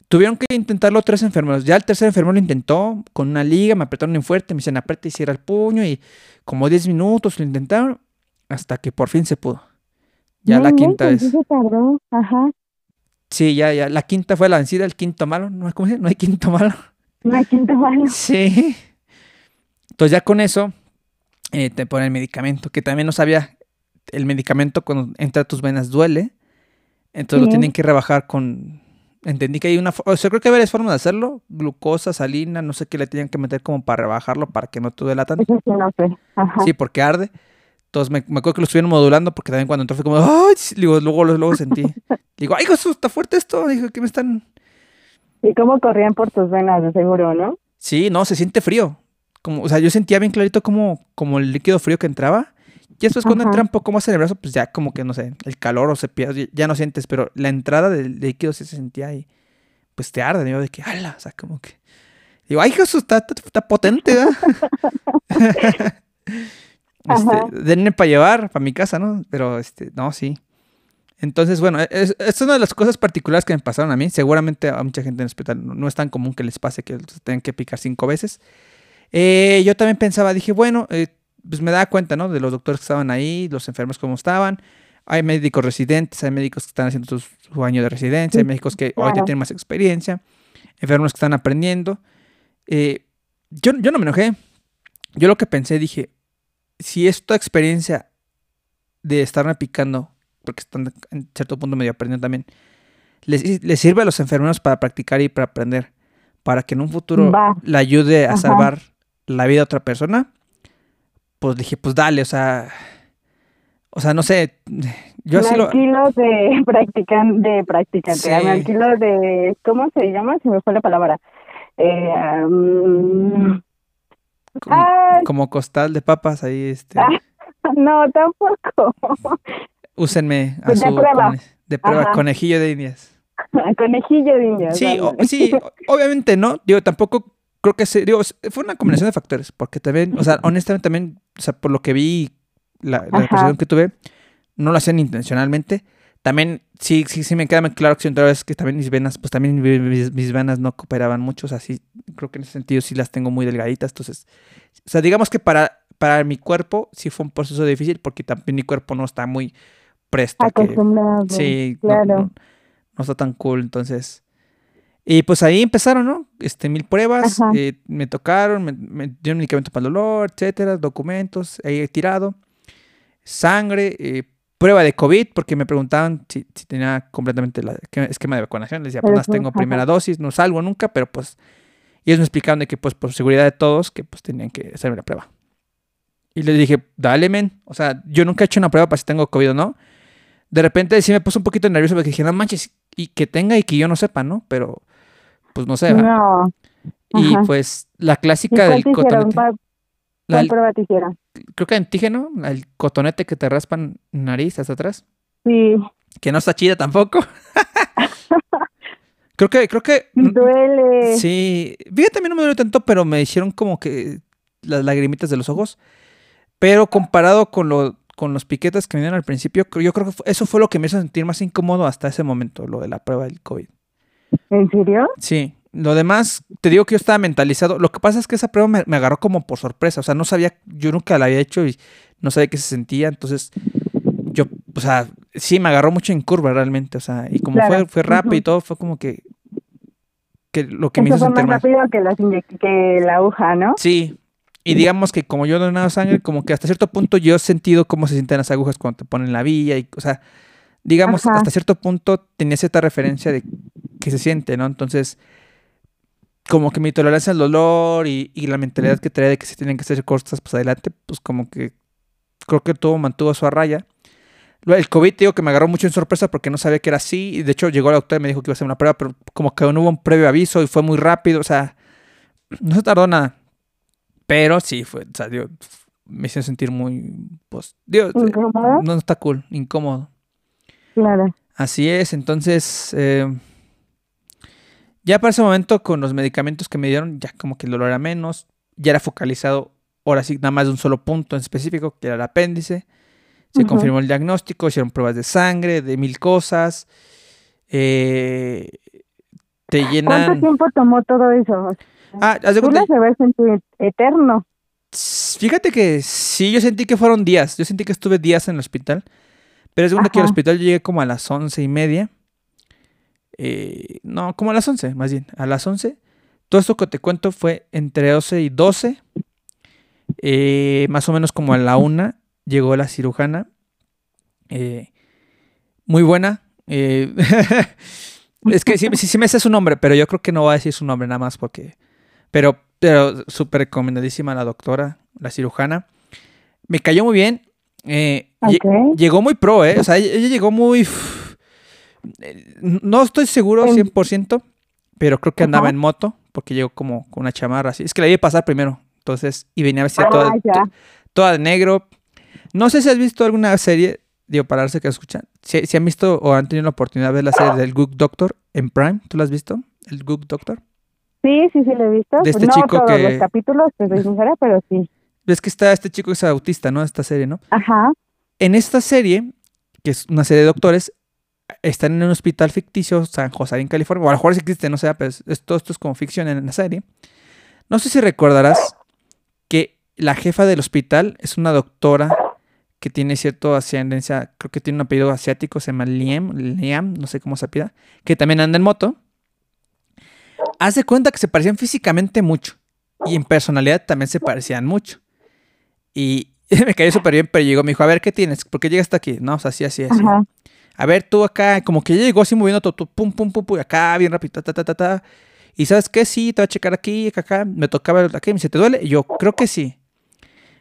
Tuvieron que intentarlo tres enfermeros. Ya el tercer enfermero lo intentó con una liga, me apretaron muy fuerte, me dicen aprieta y cierra el puño y como 10 minutos lo intentaron hasta que por fin se pudo. Ya la quinta vez. Ajá. Sí, ya, ya. La quinta fue la vencida, el quinto malo. ¿No, ¿cómo No hay quinto malo. No hay quinto malo. Sí. Entonces ya con eso eh, te ponen el medicamento, que también no sabía, el medicamento cuando entra a tus venas duele. Entonces lo tienen que rebajar con... Entendí que hay una... O sea, creo que hay varias formas de hacerlo. Glucosa, salina, no sé qué le tenían que meter como para rebajarlo, para que no te duela tanto. sí, no sé. Sí, porque arde. Entonces me, me, acuerdo que lo estuvieron modulando porque también cuando entró fue como, ¡ay! Digo, luego, luego sentí. Digo, ¡ay, eso está fuerte esto! Digo, ¿qué me están...? ¿Y cómo corrían por tus venas, de seguro, no? Sí, no, se siente frío. Como, o sea, yo sentía bien clarito como, como el líquido frío que entraba. Y después cuando entra un poco más en el brazo, pues ya como que, no sé, el calor o se pierde, ya no sientes, pero la entrada del líquido sí se sentía ahí. Pues te arde, digo, de que, ¡ala! O sea, como que... Digo, ¡ay, Jesús, está, está, potente, ¿verdad? Este, denme para llevar, para mi casa, ¿no? Pero, este, no, sí. Entonces, bueno, es, es, una de las cosas particulares que me pasaron a mí. Seguramente a mucha gente en el hospital no, es tan común que les pase que tengan que picar cinco veces. Eh, yo también pensaba, dije, bueno, eh, pues me daba cuenta, ¿no? De los doctores que estaban ahí, los enfermos cómo estaban. Hay médicos residentes, hay médicos que están haciendo su, año de residencia, hay médicos que ahorita tienen más experiencia, enfermos que están aprendiendo. Eh, yo, yo no me enojé. Yo lo que pensé, dije, si esta experiencia de estarme picando, porque están en cierto punto medio aprendiendo también, les, sirve a los enfermeros para practicar y para aprender, para que en un futuro le ayude a salvar la vida a otra persona, pues dije, pues dale, o sea, o sea, no sé, yo así lo... de practican, de practicante, alquilo de, ¿cómo se llama? Se me fue la palabra. Eh, como, costal de papas ahí, este. no, tampoco. Úsenme a su, de prueba, conejillo de indias. conejillo de indias. Sí, sí, obviamente no. Digo, tampoco creo que se, digo, fue una combinación de factores, porque también, o sea, honestamente también, o sea, por lo que vi, la, la que tuve, no lo hacían intencionalmente. También sí, sí, sí me queda muy claro que otra vez que también mis venas, pues también mis, venas no cooperaban mucho, o sea, sí, creo que en ese sentido sí las tengo muy delgaditas, entonces, o sea, digamos que para, para mi cuerpo sí fue un proceso difícil porque también mi cuerpo no está muy presto. Acostumbrado. sí, claro. No, está tan cool, entonces... Y pues ahí empezaron, ¿no? Este, mil pruebas, eh, me tocaron, me, me, dieron medicamento para el dolor, etcétera, documentos, ahí he tirado, sangre, eh, prueba de COVID, porque me preguntaban si, tenía completamente el esquema de vacunación. Les decía, pues tengo primera dosis, no salgo nunca, pero pues ellos me explicaron de que pues por seguridad de todos, que pues tenían que hacerme la prueba. Y les dije, dale, men. O sea, yo nunca he hecho una prueba para si tengo COVID o no. De repente sí me puse un poquito nervioso porque dije, no manches, y que tenga y que yo no sepa, ¿no? Pero, pues no sé. No. Y pues la clásica del cotonete. ¿Cuál prueba te hicieron? creo que antígeno, el cotonete que te raspan nariz hasta atrás. Sí. Que no está chida tampoco. Creo que, creo que. Duele. Sí. Fíjate, a mí no me duele tanto, pero me hicieron como que las lagrimitas de los ojos. Pero comparado con, lo, con los piquetes que me dieron al principio, yo creo que eso fue lo que me hizo sentir más incómodo hasta ese momento, lo de la prueba del COVID. ¿En serio? Sí. Lo demás, te digo que yo estaba mentalizado. Lo que pasa es que esa prueba me, agarró como por sorpresa. O sea, no sabía, yo nunca la había hecho y no sabía qué se sentía. Entonces, yo, o sea, sí, me agarró mucho en curva realmente. O sea, y como fue, fue rápido y todo, fue como que, que lo que me hizo fue más rápido que, que la aguja, ¿no? Sí. Y digamos que como yo he donado sangre, como que hasta cierto punto yo he sentido cómo se sienten las agujas cuando te ponen la villa. Y, o sea, digamos, hasta cierto punto tenía cierta referencia de que se siente, ¿no? Entonces, como que mi tolerancia al dolor y, la mentalidad que traía de que se tienen que hacer cosas pues adelante, pues como que creo que todo mantuvo su a raya. El COVID, digo que me agarró mucho en sorpresa porque no sabía que era así. Y de hecho, llegó la doctora y me dijo que iba a hacer una prueba, pero como que no hubo un previo aviso y fue muy rápido. O sea, no se tardó nada. Pero sí, fue, o sea, me hizo sentir muy, pues, Dios, no está cool, incómodo. Claro. Así es, entonces, eh, ya para ese momento, con los medicamentos que me dieron, ya como que el dolor era menos, ya era focalizado, ahora sí, nada más de un solo punto en específico, que era el apéndice. Se confirmó el diagnóstico, hicieron pruebas de sangre, de mil cosas. Eh, te llenan... ¿Cuánto tiempo tomó todo eso? Ah, haz de Tú se ve sentir eterno. Fíjate que sí, yo sentí que fueron días. Yo sentí que estuve días en el hospital. Pero es según que al hospital yo llegué como a las once y media. Eh, no, como a las 11, más bien, a las 11. Todo esto que te cuento fue entre 12 y 12. Eh, más o menos como a la una llegó la cirujana. Eh, muy buena. es que sí, sí, me sé su nombre, pero yo creo que no va a decir su nombre nada más porque... Pero, pero súper recomendadísima la doctora, la cirujana. Me cayó muy bien. Llegó muy pro, ¿eh? O sea, ella llegó muy no estoy seguro 100%, pero creo que andaba en moto, porque llegó como con una chamarra así. Es que la iba a pasar primero, entonces, y venía vestida toda, ah, toda de negro. No sé si has visto alguna serie, digo, para darse que escuchan. Si, si, han visto o han tenido la oportunidad de ver la serie del Gook Doctor en Prime, ¿tú la has visto? ¿El Gook Doctor? Sí, sí, sí, lo he visto. De este no chico todos los capítulos, te soy pero sí. Ves que está este chico que es autista, ¿no? Esta serie, ¿no? Ajá. En esta serie, que es una serie de doctores, están en un hospital ficticio, San José, en California. O a lo mejor existe, no sé, pero esto, esto es como ficción en la serie. No sé si recordarás que la jefa del hospital es una doctora que tiene cierta ascendencia, creo que tiene un apellido asiático, se llama Liam, Liam, no sé cómo se apida, que también anda en moto. Haz de cuenta que se parecían físicamente mucho y en personalidad también se parecían mucho. Y me cayó súper bien, pero llegó, me dijo, a ver, ¿qué tienes? ¿Por qué llegaste aquí? No, o sea, así, así, así a ver, tú acá, como que llegó así moviendo todo, pum, pum, pum, pum, acá, bien rápido, ta, ta, ta, ta. Y sabes qué, sí, te voy a checar aquí, acá, acá. Me tocaba aquí, me dice, ¿te duele? Y yo, creo que sí.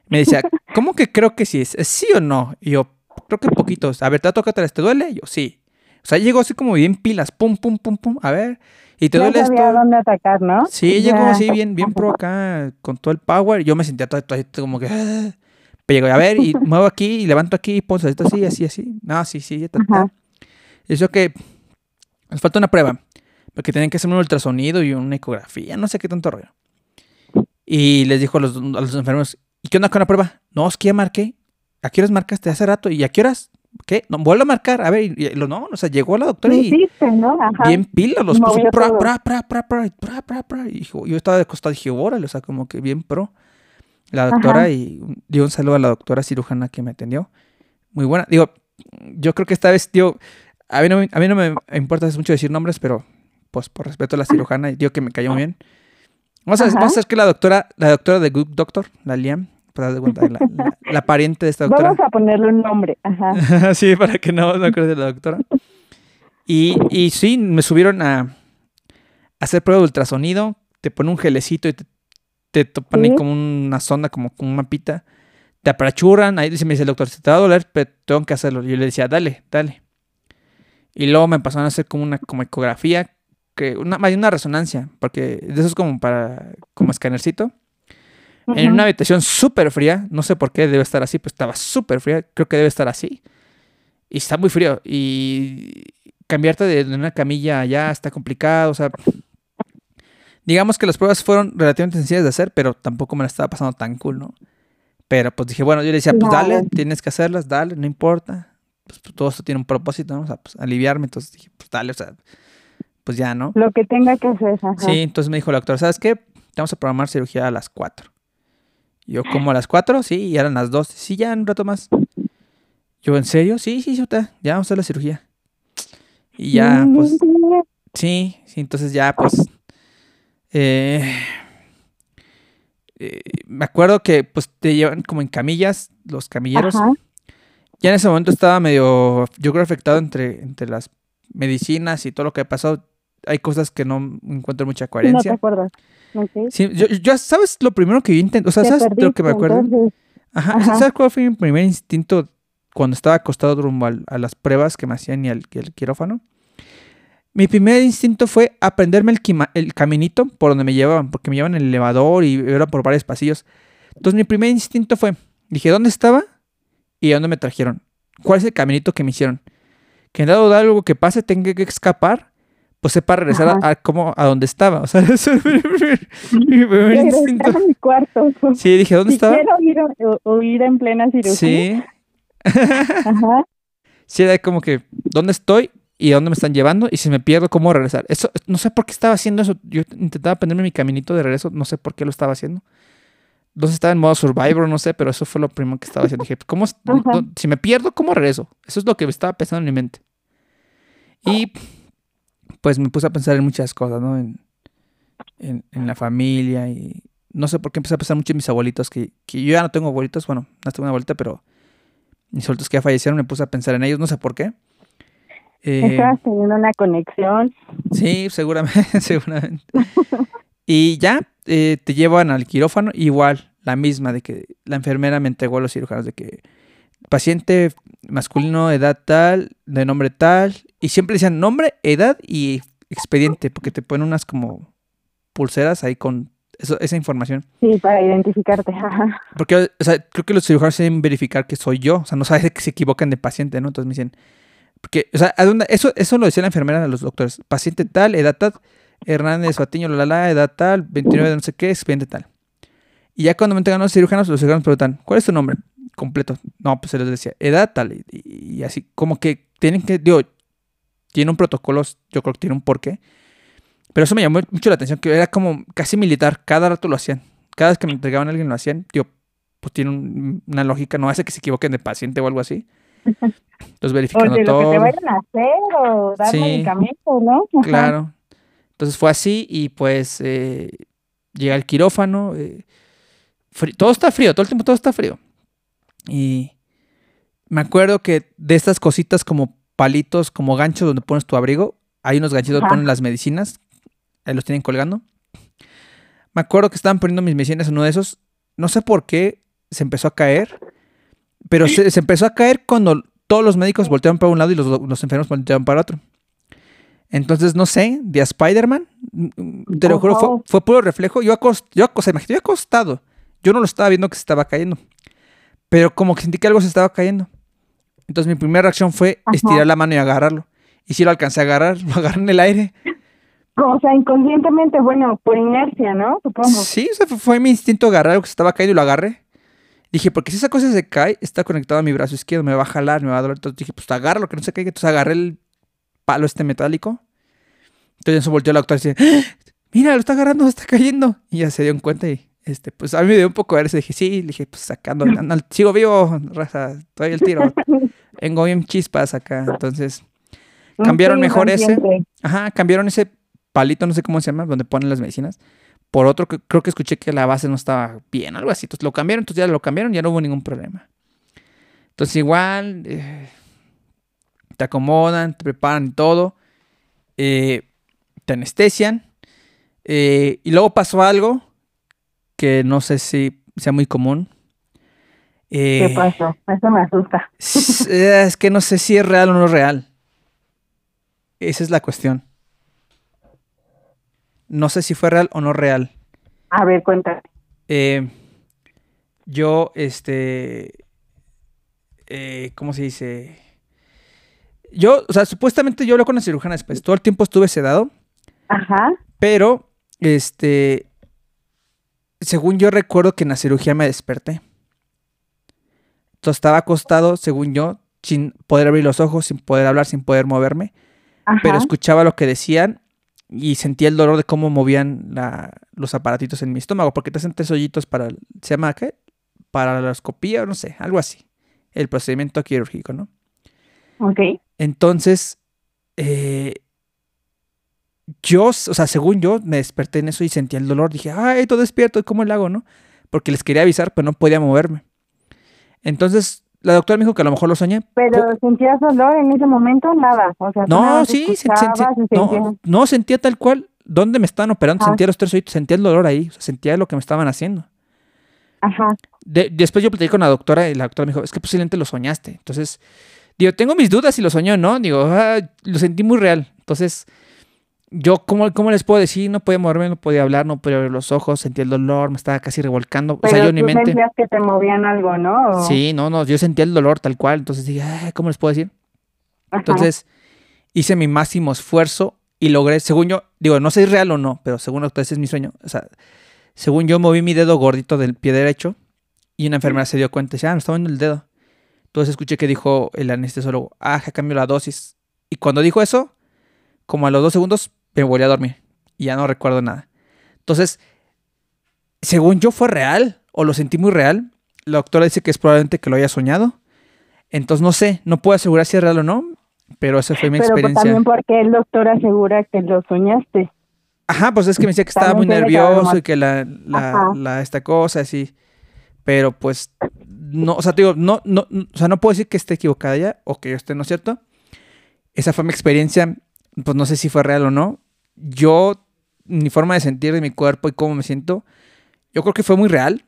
Me decía, ¿cómo que creo que sí? ¿Es sí o no? Y yo, creo que poquitos. A ver, ¿te toca ¿Te duele? Y yo, sí. O sea, llegó así como bien pilas, pum, pum, pum, pum. A ver, ¿y te duele esto? dónde atacar, ¿no? Sí, llegó así bien, bien pro acá, con todo el power. Yo me sentía todo, todo como que... Pero llego, a ver, y muevo aquí, y levanto aquí, y pongo esto así, así, así. No, sí, sí, ya está. está. Eso que nos falta una prueba, porque tenían que hacer un ultrasonido y una ecografía, no sé qué tanto rollo. Y les dijo a los, a los enfermos, ¿y qué onda con la prueba? No, es que ya marqué. ¿A qué horas marcaste hace rato? ¿Y a qué horas? ¿Qué? No, vuelvo a marcar. A ver, y, lo, no, o sea, llegó la doctora y. Hiciste, ¿no? Ajá. Bien pila, los puso. Pra, pra, Y yo estaba de costado, dije, órale, o sea, como que bien pro. La doctora y dio un saludo a la doctora cirujana que me atendió. Muy buena. Digo, yo creo que esta vez, digo, a mí, no, a mí no me importa mucho decir nombres, pero pues por respeto a la cirujana, digo que me cayó muy bien. Vamos a, vamos a hacer que la doctora, la doctora de Good Doctor, la Liam, para cuenta, la, la, pariente de esta doctora. Vamos a ponerle un nombre, ajá. sí, para que no me acuerde de la doctora. Y, y sí, me subieron a, hacer prueba de ultrasonido, te ponen un gelecito y te, te topan ahí como una sonda, como con un mapita, te apachurran, ahí dice, me dice el doctor, se te va a doler, pero tengo que hacerlo. Yo le decía, dale, dale. Y luego me pasaron a hacer como una como ecografía, que una, más una resonancia, porque eso es como para, como escanercito. En una habitación súper fría, no sé por qué debe estar así, pues estaba súper fría, creo que debe estar así. Y está muy frío. Y cambiarte de, una camilla ya está complicado, o sea, digamos que las pruebas fueron relativamente sencillas de hacer, pero tampoco me la estaba pasando tan cool, ¿no? Pero pues dije, bueno, yo le decía, pues dale, tienes que hacerlas, dale, no importa. Pues, pues, todo esto tiene un propósito, ¿no? O sea, pues aliviarme, entonces dije, pues dale, o sea, pues ya, ¿no? Lo que tenga que hacer. Ajá. Sí, entonces me dijo el doctor, ¿sabes qué? Vamos a programar cirugía a las 4. Yo, como a las 4? Sí, y eran las 2. Sí, ya, un rato más. Yo, ¿en serio? Sí, sí, ya vamos a hacer la cirugía. Y ya, pues. Sí, sí, entonces ya, pues. Eh, eh, me acuerdo que, pues, te llevan como en camillas, los camilleros. Ya en ese momento estaba medio, yo creo, afectado entre, entre las medicinas y todo lo que ha pasado. Hay cosas que no encuentro mucha coherencia. No te acuerdas. Sí, yo, ¿sabes lo primero que yo intenté? O sea, ¿sabes lo que me acuerdo? Ajá. ¿Sabes cuál fue mi primer instinto cuando estaba acostado rumbo a las pruebas que me hacían y el quirófano, mi primer instinto fue aprenderme el, el, caminito por donde me llevaban, porque me llevaban en el elevador y era por varios pasillos. Entonces mi primer instinto fue, dije, ¿dónde estaba? ¿Y a dónde me trajeron? ¿Cuál es el caminito que me hicieron? Que en dado de algo que pase tenga que escapar, pues sepa regresar a, como a donde estaba. O sea, eso es mi, primer instinto. En mi cuarto. Sí, dije, ¿dónde estaba? Quiero huir en plena cirugía. Sí. Ajá. Sí, era como que, ¿dónde estoy? ¿Y a dónde me están llevando? Y si me pierdo, ¿cómo regresar? Eso, no sé por qué estaba haciendo eso. Yo intentaba aprenderme mi caminito de regreso, no sé por qué lo estaba haciendo. Entonces estaba en modo Survivor, no sé, pero eso fue lo primero que estaba haciendo. Dije, ¿cómo, si me pierdo, ¿cómo regreso? Eso es lo que estaba pensando en mi mente. Y pues me puse a pensar en muchas cosas, ¿no? En, en, la familia y no sé por qué empecé a pensar mucho en mis abuelitos, que, que yo ya no tengo abuelitos, bueno, no tengo una abuelita, pero mis sueltos que ya fallecieron, me puse a pensar en ellos, no sé por qué. Eh, Estabas teniendo una conexión. Sí, seguramente, seguramente. y ya eh, te llevan al quirófano, igual, la misma, de que la enfermera me entregó a los cirujanos, de que paciente masculino, edad tal, de nombre tal, y siempre decían nombre, edad y expediente, porque te ponen unas como pulseras ahí con esa información. Sí, para identificarte. Porque, o sea, creo que los cirujanos deben verificar que soy yo. O sea, no sabes que se equivocan de paciente, ¿no? Entonces me dicen, porque, o sea, eso, eso lo decía la enfermera a los doctores. Paciente tal, edad tal, Hernández Batiño, la, la, edad tal, 29 de no sé qué, expediente tal. Y ya cuando me entregan los cirujanos, los cirujanos preguntan, ¿cuál es tu nombre? Completo. No, pues se les decía, edad tal. Y, así, como que tienen que, digo, tiene un protocolo, yo creo que tiene un porqué pero eso me llamó mucho la atención, que era como casi militar, cada rato lo hacían. Cada vez que me entregaban a alguien lo hacían. Tío, pues tiene una lógica, no hace que se equivoquen de paciente o algo así. Entonces verificando o de todo. Lo que te vayan a hacer o dar medicamento, ¿no? Claro. Entonces fue así y pues eh, llega el quirófano. Eh, todo está frío, todo el tiempo todo está frío. Y me acuerdo que de estas cositas como palitos, como ganchos donde pones tu abrigo, hay unos ganchitos donde ponen las medicinas ahí los tienen colgando. Me acuerdo que estaban poniendo mis medicinas en uno de esos. No sé por qué se empezó a caer. Pero se, empezó a caer cuando todos los médicos voltearon para un lado y los, enfermos voltearon para otro. Entonces, no sé, de Spider-Man, mm, te lo juro, fue, puro reflejo. Yo, acost, yo, yo acostado. Yo no lo estaba viendo que se estaba cayendo. Pero como que sentí que algo se estaba cayendo. Entonces mi primera reacción fue estirar la mano y agarrarlo. Y si lo alcancé a agarrar, lo agarré en el aire. O sea, inconscientemente, bueno, por inercia, ¿no? Supongo. Sí, o fue, mi instinto agarrar algo que estaba caído y lo agarré. Dije, porque si esa cosa se cae, está conectado a mi brazo izquierdo, me va a jalar, me va a doler. Entonces dije, pues agárralo, que no se caiga. Entonces agarré el palo este metálico. Entonces eso volteó el doctor y dice, ¡Ah! mira, lo está agarrando, se está cayendo. Y ya se dio cuenta y, este, pues a mí me dio un poco de verse. Dije, sí, le dije, pues sacando, sigo vivo, raza, todavía el tiro. Vengo bien chispas acá. Entonces, cambiaron mejor ese. Ajá, cambiaron ese palito, no sé cómo se llama, donde ponen las medicinas, por otro que creo que escuché que la base no estaba bien, algo así. Entonces lo cambiaron, entonces ya lo cambiaron, ya no hubo ningún problema. Entonces igual eh, te acomodan, te preparan todo, eh, te anestesian. Eh, y luego pasó algo que no sé si sea muy común. ¿Qué pasó? Eso me asusta. Es que no sé si es real o no es real. Esa es la cuestión. No sé si fue real o no real. A ver, cuéntame. Eh, yo, este, eh, ¿cómo se dice? Yo, o sea, supuestamente yo hablé con la cirujana después. Todo el tiempo estuve sedado. Ajá. Pero, este, según yo recuerdo que en la cirugía me desperté. Entonces estaba acostado, según yo, sin poder abrir los ojos, sin poder hablar, sin poder moverme. Ajá. Pero escuchaba lo que decían y sentía el dolor de cómo movían la- los aparatitos en mi estómago, porque te hacen tres hoyitos para, el- ¿se llama qué? Para la escopía o no sé, algo así. El procedimiento quirúrgico, ¿no? Ok. Entonces, eh, yo, o sea, según yo, me desperté en eso y sentía el dolor. Dije, ay, todo despierto, ¿cómo le hago, no? Porque les quería avisar, pero no podía moverme. Entonces, la doctora me dijo que a lo mejor lo soñé. Pero sentías dolor en ese momento, nada. O sea, No, sí, escuchabas sen- y no, no, sentía tal cual. ¿Dónde me estaban operando? Ajá. Sentía los tres oídos, sentía el dolor ahí, sentía lo que me estaban haciendo. Ajá. De- después yo platiqué con la doctora y la doctora me dijo, es que posiblemente lo soñaste. Entonces, digo, tengo mis dudas si lo soñó o no. Digo, "Ah, lo sentí muy real. Entonces, yo, ¿cómo, ¿cómo les puedo decir? No podía moverme, no podía hablar, no podía abrir los ojos, sentía el dolor, me estaba casi revolcando. Pero o sea, yo tú mente... sentías que te movían algo, ¿no? Sí, no, no, yo sentía el dolor tal cual. Entonces dije, "Ay, ¿cómo les puedo decir? Ajá. Entonces, hice mi máximo esfuerzo y logré, según yo, digo, no sé si es real o no, pero según ustedes es mi sueño. O sea, según yo moví mi dedo gordito del pie derecho y una enfermera se dio cuenta y dice, ah, me está moviendo el dedo. Entonces escuché que dijo el anestesiólogo, ah, ya cambió la dosis. Y cuando dijo eso, como a los dos segundos, me volví a dormir y ya no recuerdo nada. Entonces, según yo fue real o lo sentí muy real. La doctora dice que es probablemente que lo haya soñado. Entonces no sé, no puedo asegurar si es real o no, pero esa fue mi Pero pues, experiencia. también porque el doctor asegura que lo soñaste. Ajá, pues es que me decía que estaba muy También haber nervioso y que la, la, la- esta cosa así. Pero pues no, o sea, te digo, no, no, no- o sea, no puedo decir que esté equivocada ya o que yo esté no es cierto. Esa fue mi experiencia, pues no sé si fue real o no. Yo, mi forma de sentir de mi cuerpo y cómo me siento, yo creo que fue muy real,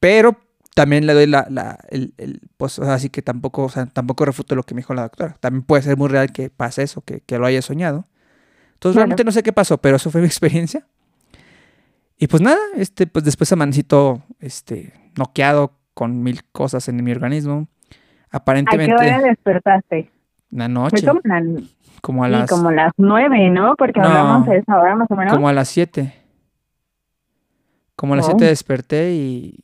pero también le doy la, la el, el, pues o sea, así que tampoco, o sea, tampoco refuto lo que me dijo la doctora. También puede ser muy real que pase eso, que, que lo haya soñado. Entonces Claro. realmente no sé qué pasó, pero eso fue mi experiencia. Y pues nada, este, pues después amanecí todo, este, noqueado con mil cosas en mi organismo. ¿A qué Aparentemente, hora despertaste? Fue noche, la- como a sí, las, como las nueve, ¿no? Porque No. hablamos de esa hora más o menos. como a las 7. Como a las Oh. 7 desperté y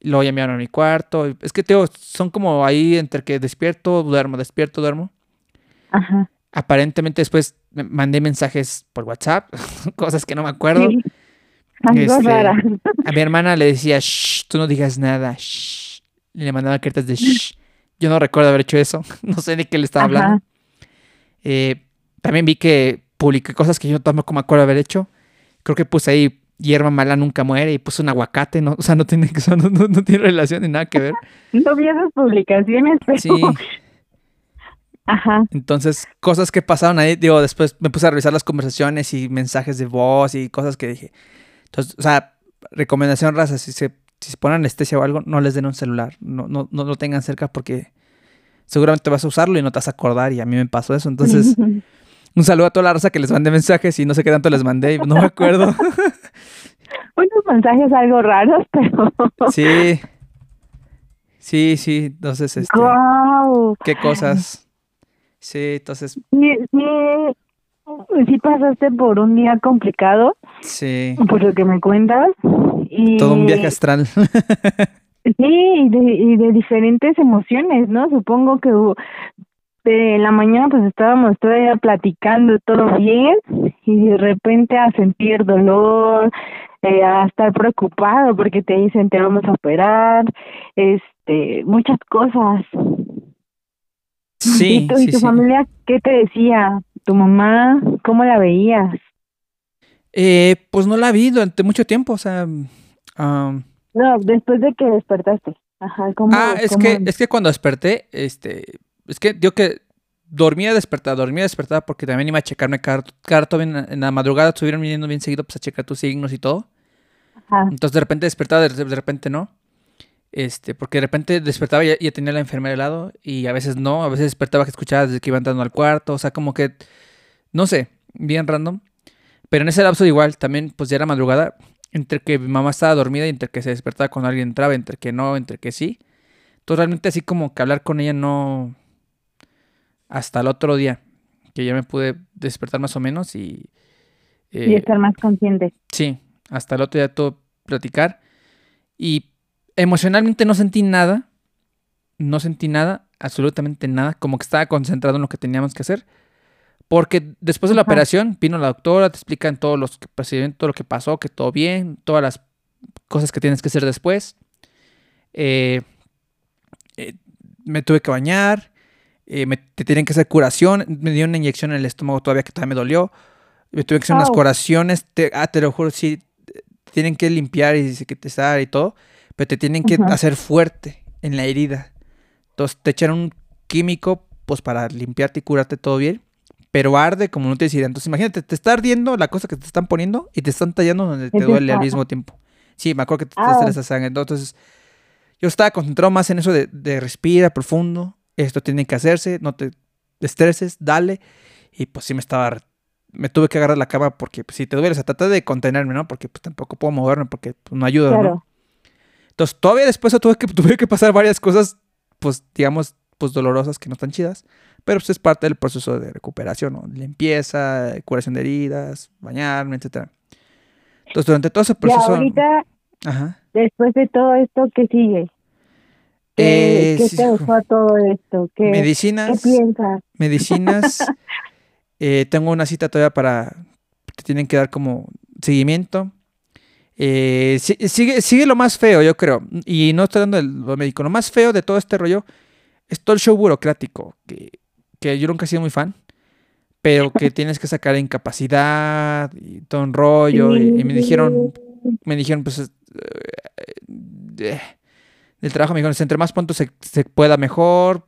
luego ya me a mi cuarto. Es que, tío, son como ahí entre que despierto, duermo, despierto, duermo. Ajá. Aparentemente después me mandé mensajes por WhatsApp, cosas que no me acuerdo. Sí. Algo Este, rara. A mi hermana le decía, shh, tú no digas nada, shh. Y le mandaba cartas de shh. Yo no recuerdo haber hecho eso. No sé de qué le estaba Ajá. hablando. Eh, también vi que publiqué cosas que yo tampoco me acuerdo haber hecho. Creo que puse ahí hierba mala nunca muere y puse un aguacate. No, o sea, no tiene, no- no tiene relación ni nada que ver. No vi esas publicaciones, pero... Sí. Ajá. Entonces, cosas que pasaron ahí, digo, después me puse a revisar las conversaciones y mensajes de voz y cosas que dije. Entonces, o sea, recomendación raza, si se, si se ponen anestesia o algo, no les den un celular, no, no, no lo tengan cerca porque seguramente vas a usarlo y no te vas a acordar y a mí me pasó eso. Entonces, un saludo a toda la raza que les mandé mensajes y no sé qué tanto les mandé y no me acuerdo. Unos mensajes algo raros, pero... Sí. Sí, sí, entonces, este, ¡Guau! qué cosas. Sí, entonces, Sí, sí, sí pasaste por un día complicado, sí, por lo que me cuentas. Y, todo un viaje astral. Sí, y de, y de diferentes emociones, ¿no? Supongo que de la mañana pues estábamos todavía platicando todo bien y de repente a sentir dolor, eh, a estar preocupado porque te dicen te vamos a operar, este, muchas cosas. Sí, ¿Y tu, y sí, tu sí. familia qué te decía? ¿Tu mamá? ¿Cómo la veías? Eh, pues no la vi durante mucho tiempo, o sea, am, No, después de que despertaste. Ajá, ¿cómo? ah, es cómo- que, es que cuando desperté, este, es que yo que dormía despertaba, dormía despertaba porque también iba a checarme rato bien, en la madrugada estuvieron viniendo bien seguido pues a checar tus signos y todo. Ajá. Entonces de repente despertaba, de, de repente no. Este, porque de repente despertaba y ya, ya tenía la enfermera al lado y a veces no, a veces despertaba que escuchaba desde que iba entrando al cuarto, o sea, como que, no sé, bien random. Pero en ese lapso igual, también pues ya era madrugada, entre que mi mamá estaba dormida y entre que se despertaba cuando alguien entraba, entre que no, entre que sí. Entonces realmente así como que hablar con ella no... hasta el otro día, que ya me pude despertar más o menos y... y estar más consciente. Sí, hasta el otro día todo platicar. Y emocionalmente no sentí nada, no sentí nada, absolutamente nada, como que estaba concentrado en lo que teníamos que hacer. Porque después de la operación vino la doctora, te explican todos los procedimientos, todo lo que pasó, que todo bien, todas las cosas que tienes que hacer después. Eh, eh, me tuve que bañar, eh, me, te tienen que hacer curación, me dio una inyección en el estómago todavía que todavía me dolió, me tuve que hacer unas curaciones, te, ah, te lo juro, sí, tienen que limpiar y dar y todo, pero te tienen que hacer fuerte en la herida. Entonces te echan un químico pues para limpiarte y curarte todo bien, pero arde como no te decía. Entonces imagínate, te está ardiendo la cosa que te están poniendo y te están tallando donde te duele al mismo tiempo. Sí, me acuerdo que te, ah. esa sangre. Entonces yo estaba concentrado más en eso de, de respira profundo, esto tiene que hacerse, no te estreses, dale. Y pues sí me estaba me tuve que agarrar la cama porque pues, si te duele, o sea, trata de contenerme, ¿no? Porque pues tampoco puedo moverme porque pues, no ayuda, ¿no? Entonces, todavía después tuve que, tuve que pasar varias cosas, pues, digamos, pues dolorosas que no están chidas, pero pues es parte del proceso de recuperación, ¿no? Limpieza, curación de heridas, bañarme, etcétera. Entonces, durante todo ese proceso... Y ahorita, Ajá. después de todo esto, ¿qué sigue? ¿Qué, eh, te dejó a todo esto? ¿Qué, medicinas, ¿Qué piensas? Medicinas, Eh, tengo una cita todavía para. Te tienen que dar como seguimiento. Eh, sigue, sigue lo más feo, yo creo. Y no estoy dando de lo médico. Lo más feo de todo este rollo es todo el show burocrático. Que, que yo nunca he sido muy fan. Pero que tienes que sacar incapacidad y todo un rollo. Y, me dijeron. Me dijeron, pues. Eh, eh, del trabajo me dijeron, entre más pronto se, se pueda mejor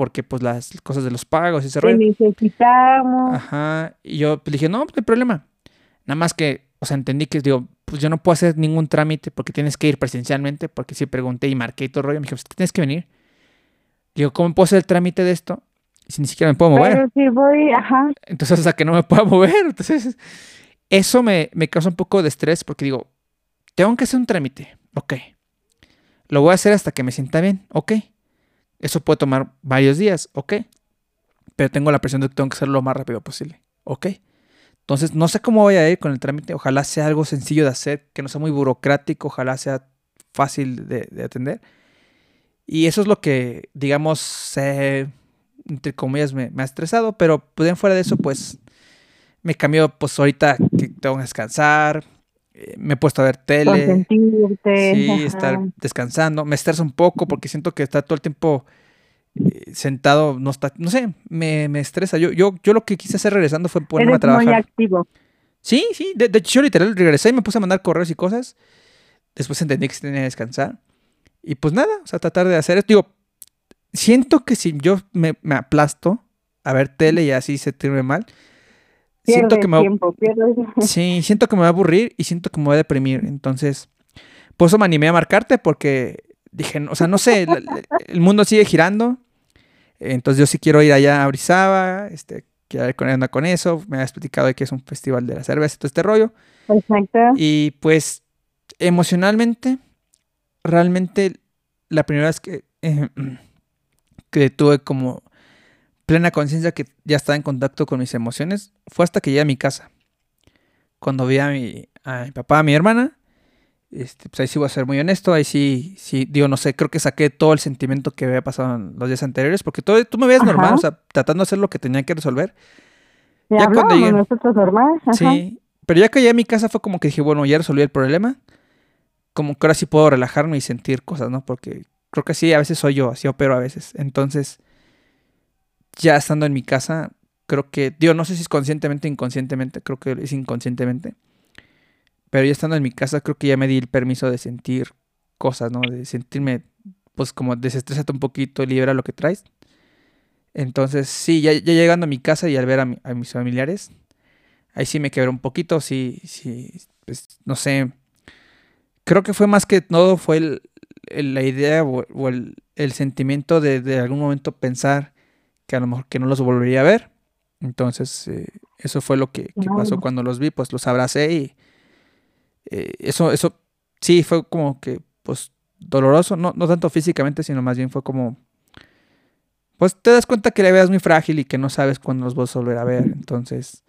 porque pues las cosas de los pagos y ese rollo. necesitamos. Ajá. Y yo pues, dije, no, no hay problema. Nada más que, o sea, entendí que, digo, pues yo no puedo hacer ningún trámite porque tienes que ir presencialmente, porque sí pregunté y marqué y todo el rollo. Me dijo, pues tienes que venir. Digo, ¿cómo puedo hacer el trámite de esto? Si ni siquiera me puedo mover. Pero si voy, ajá. Entonces, hasta que no me pueda mover. Entonces, eso me, me causa un poco de estrés porque digo, tengo que hacer un trámite. Ok. Lo voy a hacer hasta que me sienta bien. Ok. Eso puede tomar varios días, ok. Pero tengo la presión de que tengo que hacerlo lo más rápido posible, ok. Entonces, no sé cómo voy a ir con el trámite. Ojalá sea algo sencillo de hacer, que no sea muy burocrático, ojalá sea fácil de, atender. Y eso es lo que, digamos, entre comillas, me, ha estresado. Pero pues, fuera de eso, pues me cambió, pues ahorita que tengo que descansar, eh, me he puesto a ver tele. Sí, estar descansando. Me estresa un poco porque siento que está todo el tiempo eh, sentado, no está, no sé, me, estresa. Yo, yo, yo lo que quise hacer regresando fue ponerme a trabajar. muy activo. Sí, sí, de, hecho yo literal regresé y me puse a mandar correos y cosas. Después entendí que tenía que descansar. Y pues nada, o sea, tratar de hacer esto. Digo, siento que si yo me, me aplasto a ver tele y así se tiene mal, siento que me tiempo, Sí, siento que me va a aburrir y siento que me voy a deprimir. Entonces, por eso me animé a marcarte porque dije, o sea, no sé, el, mundo sigue girando. Entonces yo sí quiero ir allá a Brizaba, este, quiero ir con, con eso. Me has explicado de que es un festival de la cerveza y todo este rollo. Exacto. Y pues emocionalmente, realmente la primera vez que, que tuve como plena conciencia que ya estaba en contacto con mis emociones fue hasta que llegué a mi casa. Cuando vi a mi, a mi papá, a mi hermana, este, pues ahí sí voy a ser muy honesto, ahí sí, sí, digo, no sé, creo que saqué todo el sentimiento que había pasado en los días anteriores, porque todo, tú me veías normal, o sea, tratando de hacer lo que tenía que resolver. Ya, cuando llegué, nosotros normal. Sí, pero ya que llegué a mi casa fue como que dije, bueno, ya resolví el problema, como que ahora sí puedo relajarme y sentir cosas, ¿no? Porque creo que sí, a veces soy yo, así opero a veces. Entonces, ya estando en mi casa, creo que, digo, no sé si es conscientemente o inconscientemente, creo que es inconscientemente, pero ya estando en mi casa, creo que ya me di el permiso de sentir cosas, ¿no? De sentirme, pues como desestrésate un poquito, libera lo que traes. Entonces, sí, ya, llegando a mi casa y al ver a, mis familiares, ahí sí me quebró un poquito, sí, sí, pues no sé. Creo que fue más que todo, fue la idea o, el, sentimiento de, de algún momento pensar que a lo mejor que no los volvería a ver. Entonces, eh, eso fue lo que, pasó cuando los vi, pues los abracé y eh, eso, eso sí fue como que, pues, doloroso, no, no tanto físicamente, sino más bien fue como, pues te das cuenta que la vida es muy frágil y que no sabes cuándo los vas a volver a ver. Entonces,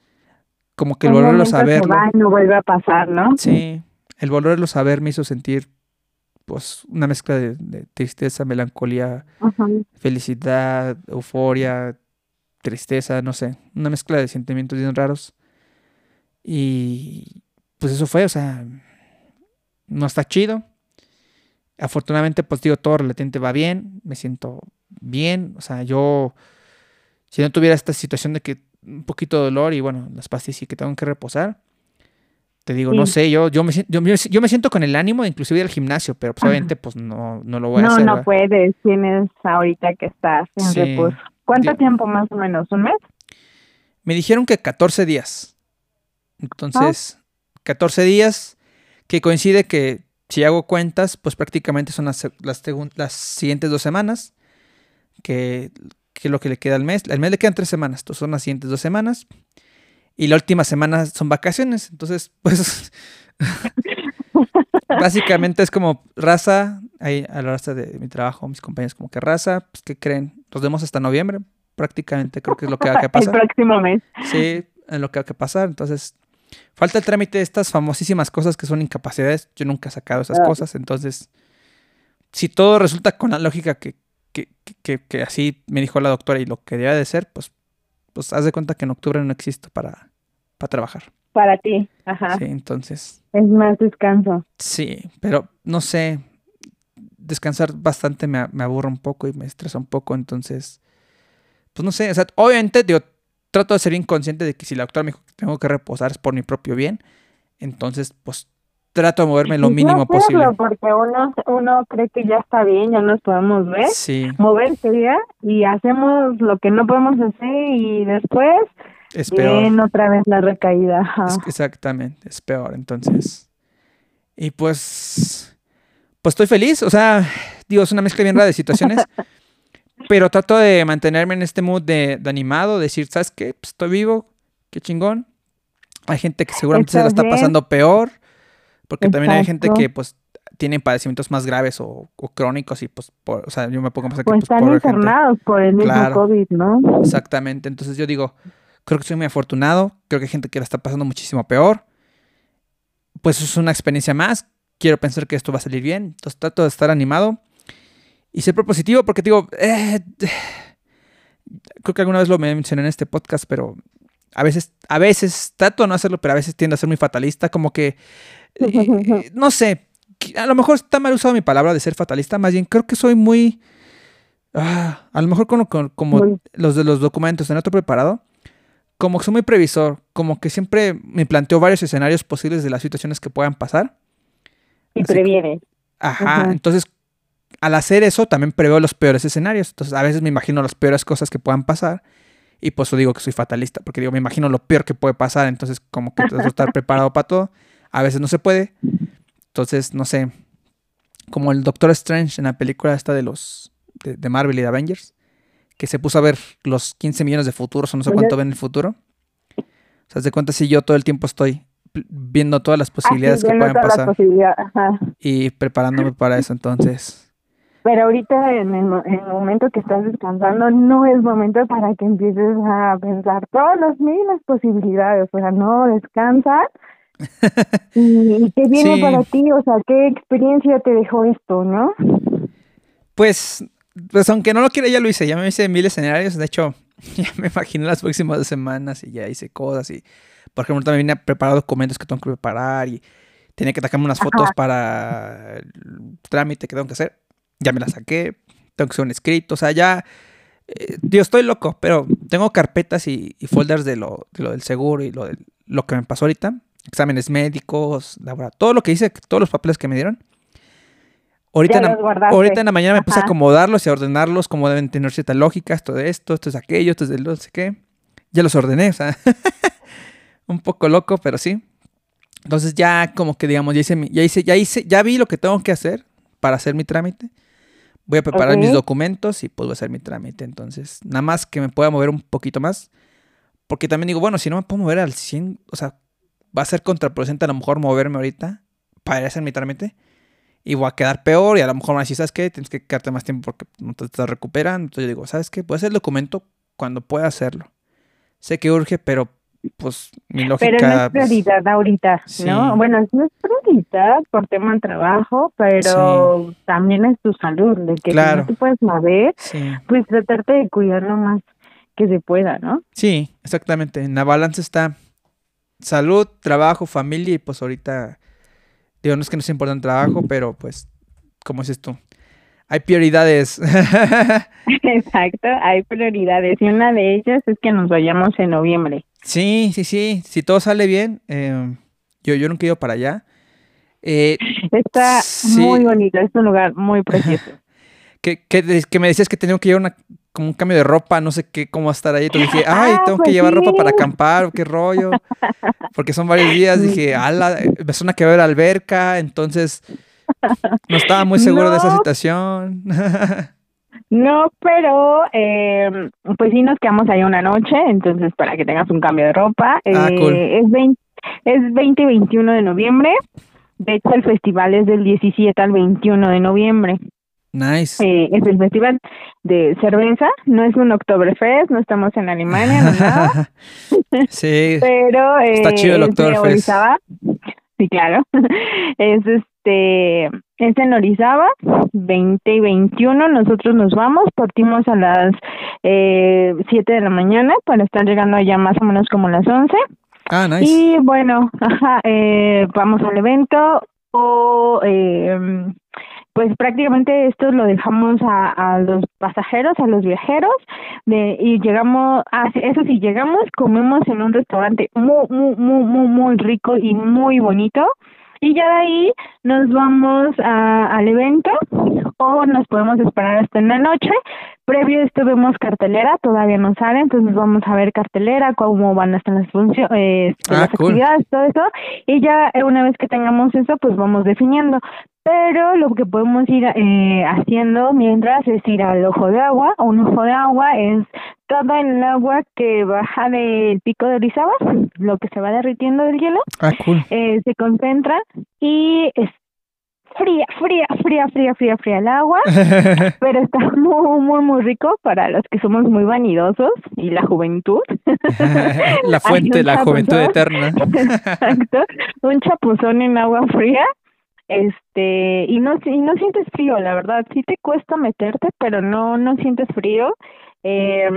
como que el volverlos a ver. No vuelve a pasar, ¿no? Sí, el volverlos a ver me hizo sentir pues una mezcla de, tristeza, melancolía, felicidad, euforia, tristeza, no sé, una mezcla de sentimientos bien raros. Y pues eso fue, o sea, no está chido. Afortunadamente, pues digo, todo relativamente va bien, me siento bien, o sea, yo, si no tuviera esta situación de que un poquito de dolor y bueno, las pastillas sí que tengo que reposar, te digo, no sé, yo, yo, me, yo, yo, me siento con el ánimo inclusive ir al gimnasio, pero pues, obviamente pues no, no lo voy a hacer. No, no puedes, tienes ahorita que estás en reposo. ¿Cuánto tiempo más o menos? ¿Un mes? Me dijeron que 14 días. Entonces, 14 días que coincide que si hago cuentas, pues prácticamente son las, las, las siguientes dos semanas, que, que, es lo que le queda al mes. Al mes le quedan tres semanas, entonces son las siguientes dos semanas. Y la última semana son vacaciones, entonces, pues, básicamente es como raza, ahí a la raza de mi trabajo, mis compañeros como que raza, pues, ¿qué creen? Nos vemos hasta noviembre, prácticamente creo que es lo que va a pasar. El próximo mes. Sí, es lo que va a pasar, entonces Falta el trámite de estas famosísimas cosas que son incapacidades. Yo nunca he sacado esas ah. cosas. Entonces, si todo resulta con la lógica que, que, así me dijo la doctora y lo que debe de ser, pues, pues haz de cuenta que en octubre no existo para, para trabajar. Para ti, ajá. Sí, entonces. Es más descanso. Sí, pero no sé. Descansar bastante me, me aburre un poco y me estresa un poco. Entonces, pues no sé. O sea, obviamente, digo, trato de ser inconsciente de que si la doctora me dijo que tengo que reposar es por mi propio bien, entonces pues trato de moverme lo mínimo posible. Porque uno, uno cree que ya está bien, ya nos podemos ver, sí. moverse ya y hacemos lo que no podemos hacer y después es peor. otra vez la recaída. exactamente, es peor. Entonces, y pues, pues estoy feliz, o sea, digo, es una mezcla bien rara de situaciones. Pero trato de mantenerme en este mood de, animado, decir, ¿sabes qué? Pues, estoy vivo, qué chingón. Hay gente que seguramente se la está pasando peor, porque también hay gente que pues tiene padecimientos más graves o, crónicos y pues, o sea, yo me pongo a pensar que... Pues, están internados por el mismo COVID, ¿no? Exactamente, entonces yo digo, creo que soy muy afortunado, creo que hay gente que la está pasando muchísimo peor. Pues es una experiencia más, quiero pensar que esto va a salir bien, entonces trato de estar animado y ser propositivo, porque digo, eh, creo que alguna vez lo mencioné en este podcast, pero a veces, a veces trato de no hacerlo, pero a veces tiendo a ser muy fatalista, como que, eh, no sé, a lo mejor está mal usado mi palabra de ser fatalista, más bien creo que soy muy, ah, a lo mejor como, como, los de los documentos en otro preparado, como que soy muy previsor, como que siempre me planteo varios escenarios posibles de las situaciones que puedan pasar. Y previene. Ajá, entonces al hacer eso también preveo los peores escenarios. Entonces a veces me imagino las peores cosas que puedan pasar y por eso digo que soy fatalista, porque digo, me imagino lo peor que puede pasar, entonces como que tengo que estar preparado para todo. A veces no se puede. Entonces, no sé, como el Doctor Strange en la película esta de los de, Marvel y de Avengers, que se puso a ver los 15 millones de futuros o no sé cuánto ven en el futuro. O sea, de cuenta si yo todo el tiempo estoy viendo todas las posibilidades que pueden pasar y preparándome para eso, entonces pero ahorita en el, momento que estás descansando no es momento para que empieces a pensar todas las miles posibilidades, o sea, no descansas. ¿Y qué viene para ti? O sea, ¿qué experiencia te dejó esto, no? Pues, pues aunque no lo quiera, ya lo hice, ya me hice mil escenarios, de hecho, ya me imagino las próximas semanas y ya hice cosas y, por ejemplo, también vine a preparar documentos que tengo que preparar y tenía que sacarme unas fotos para el trámite que tengo que hacer ya me la saqué, tengo que hacer un escrito, o sea, ya, eh, Dios, estoy loco, pero tengo carpetas y, folders de lo, de lo, del seguro y lo, de, lo que me pasó ahorita, exámenes médicos, todo lo que hice, todos los papeles que me dieron. Ahorita, en, ahorita en la mañana me puse a acomodarlos y a ordenarlos como deben tener cierta lógica, esto de esto, esto es aquello, esto es de no sé qué. Ya los ordené, o sea, un poco loco, pero sí. Entonces ya como que digamos, ya hice, ya hice, ya hice, ya vi lo que tengo que hacer para hacer mi trámite voy a preparar mis documentos y pues voy a hacer mi trámite. Entonces, nada más que me pueda mover un poquito más. Porque también digo, bueno, si no me puedo mover al 100, o sea, va a ser contraproducente a lo mejor moverme ahorita para hacer mi trámite. y voy a quedar peor y a lo mejor me decís, ¿sabes qué? Tienes que quedarte más tiempo porque no te estás recuperando. Entonces yo digo, ¿sabes qué? Puedes hacer el documento cuando pueda hacerlo. Sé que urge, pero pues mi lógica... Pero no es pues, prioridad ahorita, sí. ¿no? Bueno, no es prioridad por tema de trabajo, pero también es tu salud, de que si Claro. no te puedes mover, sí. pues tratarte de cuidar lo más que se pueda, ¿no? Sí, exactamente. En la balanza está salud, trabajo, familia y pues ahorita, digo, no es que no sea importante el trabajo, pero pues, como dices tú, hay prioridades. Exacto, hay prioridades y una de ellas es que nos vayamos en noviembre. sí, sí, sí, si todo sale bien, eh, yo, yo nunca he ido para allá. Eh, Está Sí. muy bonito, es un lugar muy precioso. que, que me decías que tenía que llevar una, como un cambio de ropa, no sé qué, cómo va a estar ahí. Entonces dije, ay, Ah, tengo que pues llevar ropa para acampar, qué rollo. Porque son varios días. Dije, ala, me suena que va a haber alberca, entonces no estaba muy seguro de esa situación. No, pero eh, pues sí nos quedamos ahí una noche, entonces para que tengas un cambio de ropa. Ah, Eh, cool. Es 20, es 20 y 21 de noviembre. De hecho, el festival es del 17 al 21 de noviembre. Nice. Eh, es el festival de cerveza, no es un Oktoberfest, no estamos en Alemania, no nada. sí, pero eh, Está chido el de Oktoberfest. Sí, claro. Es este es en Orizaba, 20 y 21. Nosotros nos vamos, partimos a las eh, 7 de la mañana para estar llegando allá más o menos como las 11. ah, nice. Y bueno, ajá, eh, vamos al evento o eh, pues prácticamente esto lo dejamos a, a los pasajeros, a los viajeros de, y llegamos, sí, eso sí, llegamos, comemos en un restaurante muy, muy, muy, muy, muy rico y muy bonito. Y ya de ahí nos vamos a, al evento o nos podemos esperar hasta en la noche. Previo a esto vemos cartelera, todavía no sale, entonces vamos a ver cartelera, cómo van a estar las funciones, eh, Ah, las cool. actividades, todo eso. Y ya eh, una vez que tengamos eso, pues vamos definiendo. Pero lo que podemos ir eh, haciendo mientras es ir al ojo de agua. Un ojo de agua es todo el agua que baja del pico de Orizaba, lo que se va derritiendo del hielo Ah, cool. eh, se concentra y es fría, fría, fría, fría, fría, fría el agua, pero está muy, muy, muy rico para los que somos muy vanidosos y la juventud. la fuente, la juventud eterna. Exacto, un chapuzón en agua fría. Este, y no, y no sientes frío, la verdad, sí te cuesta meterte, pero no, no sientes frío. Eh,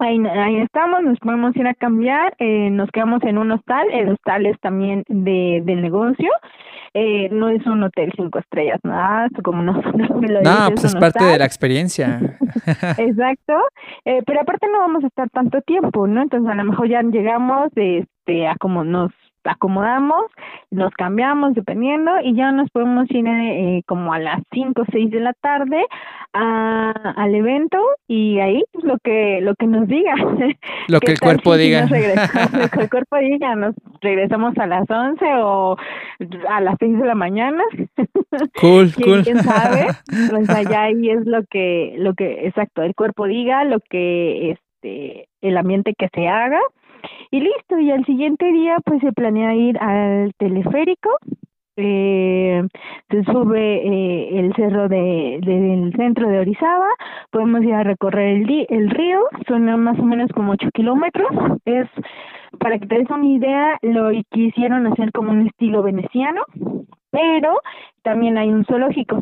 Ahí, ahí estamos, nos podemos ir a cambiar, eh, nos quedamos en un hostal, el hostal es también de, del negocio, eh, no es un hotel cinco estrellas, nada, como nosotros me lo No, pues es parte de la experiencia. Exacto, eh, pero aparte no vamos a estar tanto tiempo, ¿no? Entonces a lo mejor ya llegamos, este, a como nos acomodamos, nos cambiamos dependiendo y ya nos podemos ir eh, como a las 5 o 6 de la tarde a, al evento y ahí pues, lo que lo que nos diga. Lo ¿Qué que el cuerpo si- diga. lo que el cuerpo diga, nos regresamos a las 11 o a las 6 de la mañana. Cool, ¿Quién, cool. quién sabe? Sea, ya ahí es lo que, lo que, exacto, el cuerpo diga, lo que, este, el ambiente que se haga y listo. Y al siguiente día, pues se planea ir al teleférico. Eh, se sube eh, el cerro de, del centro de Orizaba, podemos ir a recorrer el, el río, son más o menos como 8 kilómetros, es para que te des una idea, lo quisieron hacer como un estilo veneciano, pero también hay un zoológico.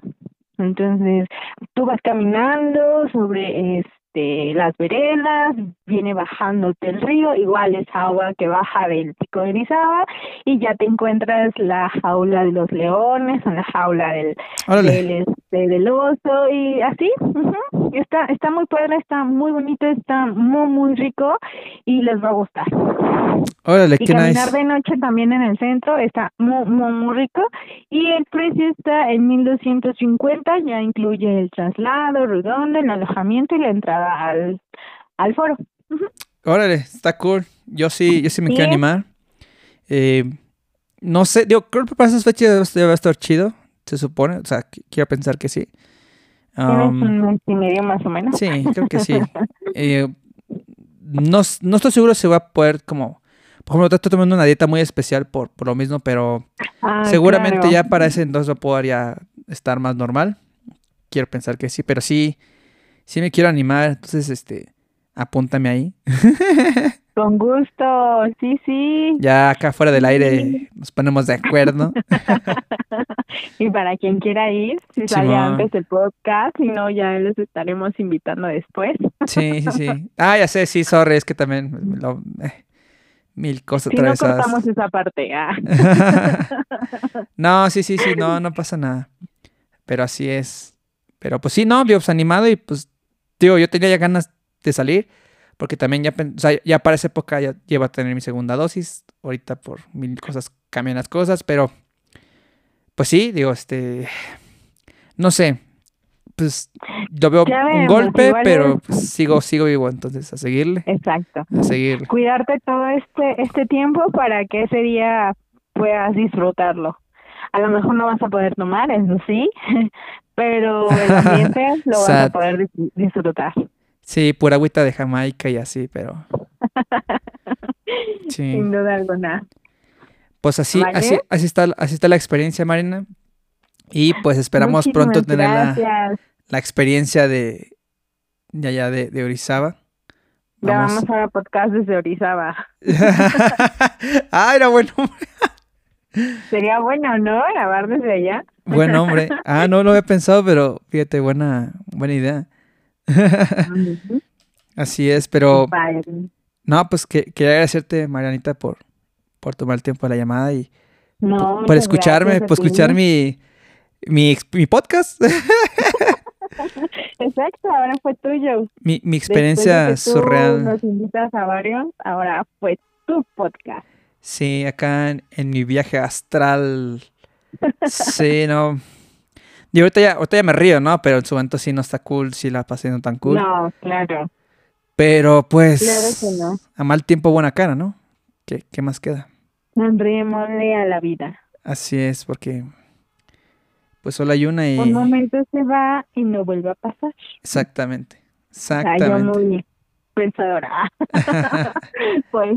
Entonces, tú vas caminando sobre este las veredas, viene bajándote el río, igual es agua que baja del pico de Orizaba y ya te encuentras la jaula de los leones o la jaula del, del, este, del oso y así. Está está muy padre, está muy bonito, está muy muy rico y les va a gustar. Órale, Y qué caminar nice. de noche también en el centro está muy, muy, muy rico. Y el precio está en 1250, ya incluye el traslado, redondo, el alojamiento y la entrada al, al foro. Órale, está cool. Yo sí, yo sí me quiero Sí. animar. Eh, no sé, digo, creo que para esas fechas debe- estar chido, se supone. O sea, qu- quiero pensar que sí. Um, un mes y medio más o menos. Sí, creo que sí. Eh, no, no estoy seguro si va a poder como por ejemplo, estoy tomando una dieta muy especial por, por lo mismo, pero Ah, seguramente claro. ya para ese entonces va a poder ya estar más normal. Quiero pensar que sí, pero sí, sí me quiero animar, entonces, este, apúntame ahí. Con gusto, sí, sí. Ya acá fuera del aire Sí. nos ponemos de acuerdo. Y para quien quiera ir, si sale antes el podcast, si no, ya los estaremos invitando después. Sí, sí, sí. Ah, ya sé, sí, sorry, es que también lo- eh, mil cosas Si no atravesadas. cortamos esa parte. Ah. no, sí, sí, sí, no, no pasa nada. Pero así es. Pero pues sí, no, yo pues animado y pues, digo, yo tenía ya ganas de salir, porque también ya, o sea, ya para esa época ya llevo a tener mi segunda dosis. Ahorita por mil cosas cambian las cosas, pero pues sí, digo, este, no sé, pues lo veo un golpe, pero es- pues, sigo, sigo vivo, entonces a seguirle, Exacto. a seguirle. Cuidarte todo este, este tiempo para que ese día puedas disfrutarlo. A lo mejor no vas a poder tomar, eso sí, pero el ambiente lo vas a poder dis- disfrutar. Sí, pura agüita de Jamaica y así, pero sí. Sin duda alguna. Pues así, ¿Vale? así, así está, así está la experiencia, Marina. Y pues esperamos pronto tener la, la experiencia de, de allá de, de Orizaba. Vamos. Grabamos ahora podcast desde Orizaba. ah, era buen hombre. Sería bueno, ¿no? Grabar desde allá. Buen hombre. Ah, no lo había pensado, pero fíjate, buena, buena idea. Así es, pero no, pues que, quería agradecerte, Marianita, por, por tomar el tiempo de la llamada y No, por escucharme, por escuchar mi, mi, podcast, Exacto, ahora fue tuyo. mi, mi Después de experiencia que tú surreal. Nos invitas a varios, ahora fue tu podcast. Sí, acá en, en mi viaje astral. Sí, no. Y ahorita ya, ahorita ya me río, ¿no? Pero en su momento sí no está cool, sí la pasé no tan cool. No, claro. Pero pues, Claro que no. a mal tiempo buena cara, ¿no? ¿Qué, qué más queda? Sonriémosle a la vida. Así es, porque pues solo hay una y... Un momento se va y no vuelve a pasar. Exactamente, yo exactamente. muy pensadora. pues,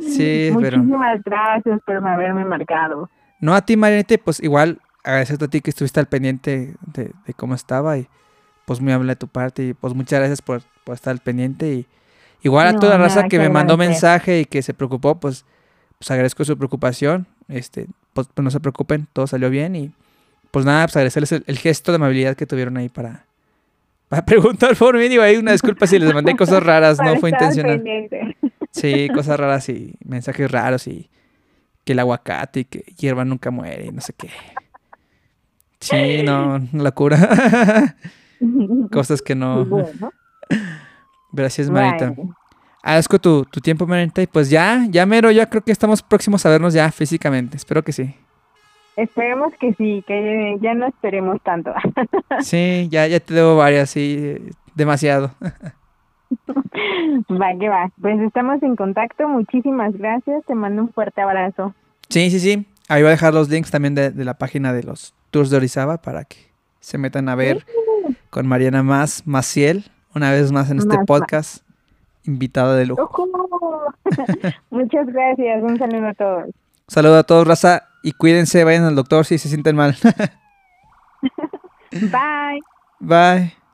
Sí, pero... muchísimas gracias por haberme marcado. No a ti, Marianete, pues igual agradecerte a ti que estuviste al pendiente de, de cómo estaba y pues muy amable de tu parte y pues muchas gracias por, por estar al pendiente y igual a No, toda la raza que que me mandó mensaje y que se preocupó, pues, pues agradezco su preocupación, este, pues, pues, no se preocupen, todo salió bien y pues nada, pues agradecerles el, el gesto de amabilidad que tuvieron ahí para, para preguntar por mí, digo, ahí una disculpa si les mandé cosas raras, no fue intencional. pendiente. Sí, cosas raras y mensajes raros y que el aguacate y que hierba nunca muere y no sé qué. Sí, no, locura. Cosas que no. Bueno, Gracias, Marita. bueno. Agradezco tu, tu tiempo, Marita. Y pues ya, ya mero, ya creo que estamos próximos a vernos ya físicamente. Espero que sí. Esperemos que sí, que ya no esperemos tanto. Sí, ya, ya te debo varias, sí, demasiado. Va, que va. Pues estamos en contacto. Muchísimas gracias. Te mando un fuerte abrazo. Sí, sí, sí. Ahí voy a dejar los links también de, de la página de los tours de Orizaba para que se metan a ver con Mariana Más Maciel, una vez más en este Más, más. podcast. Invitada de lujo. Muchas gracias. Un saludo a todos. Un saludo a todos, raza, y cuídense, vayan al doctor si se sienten mal. Bye. Bye.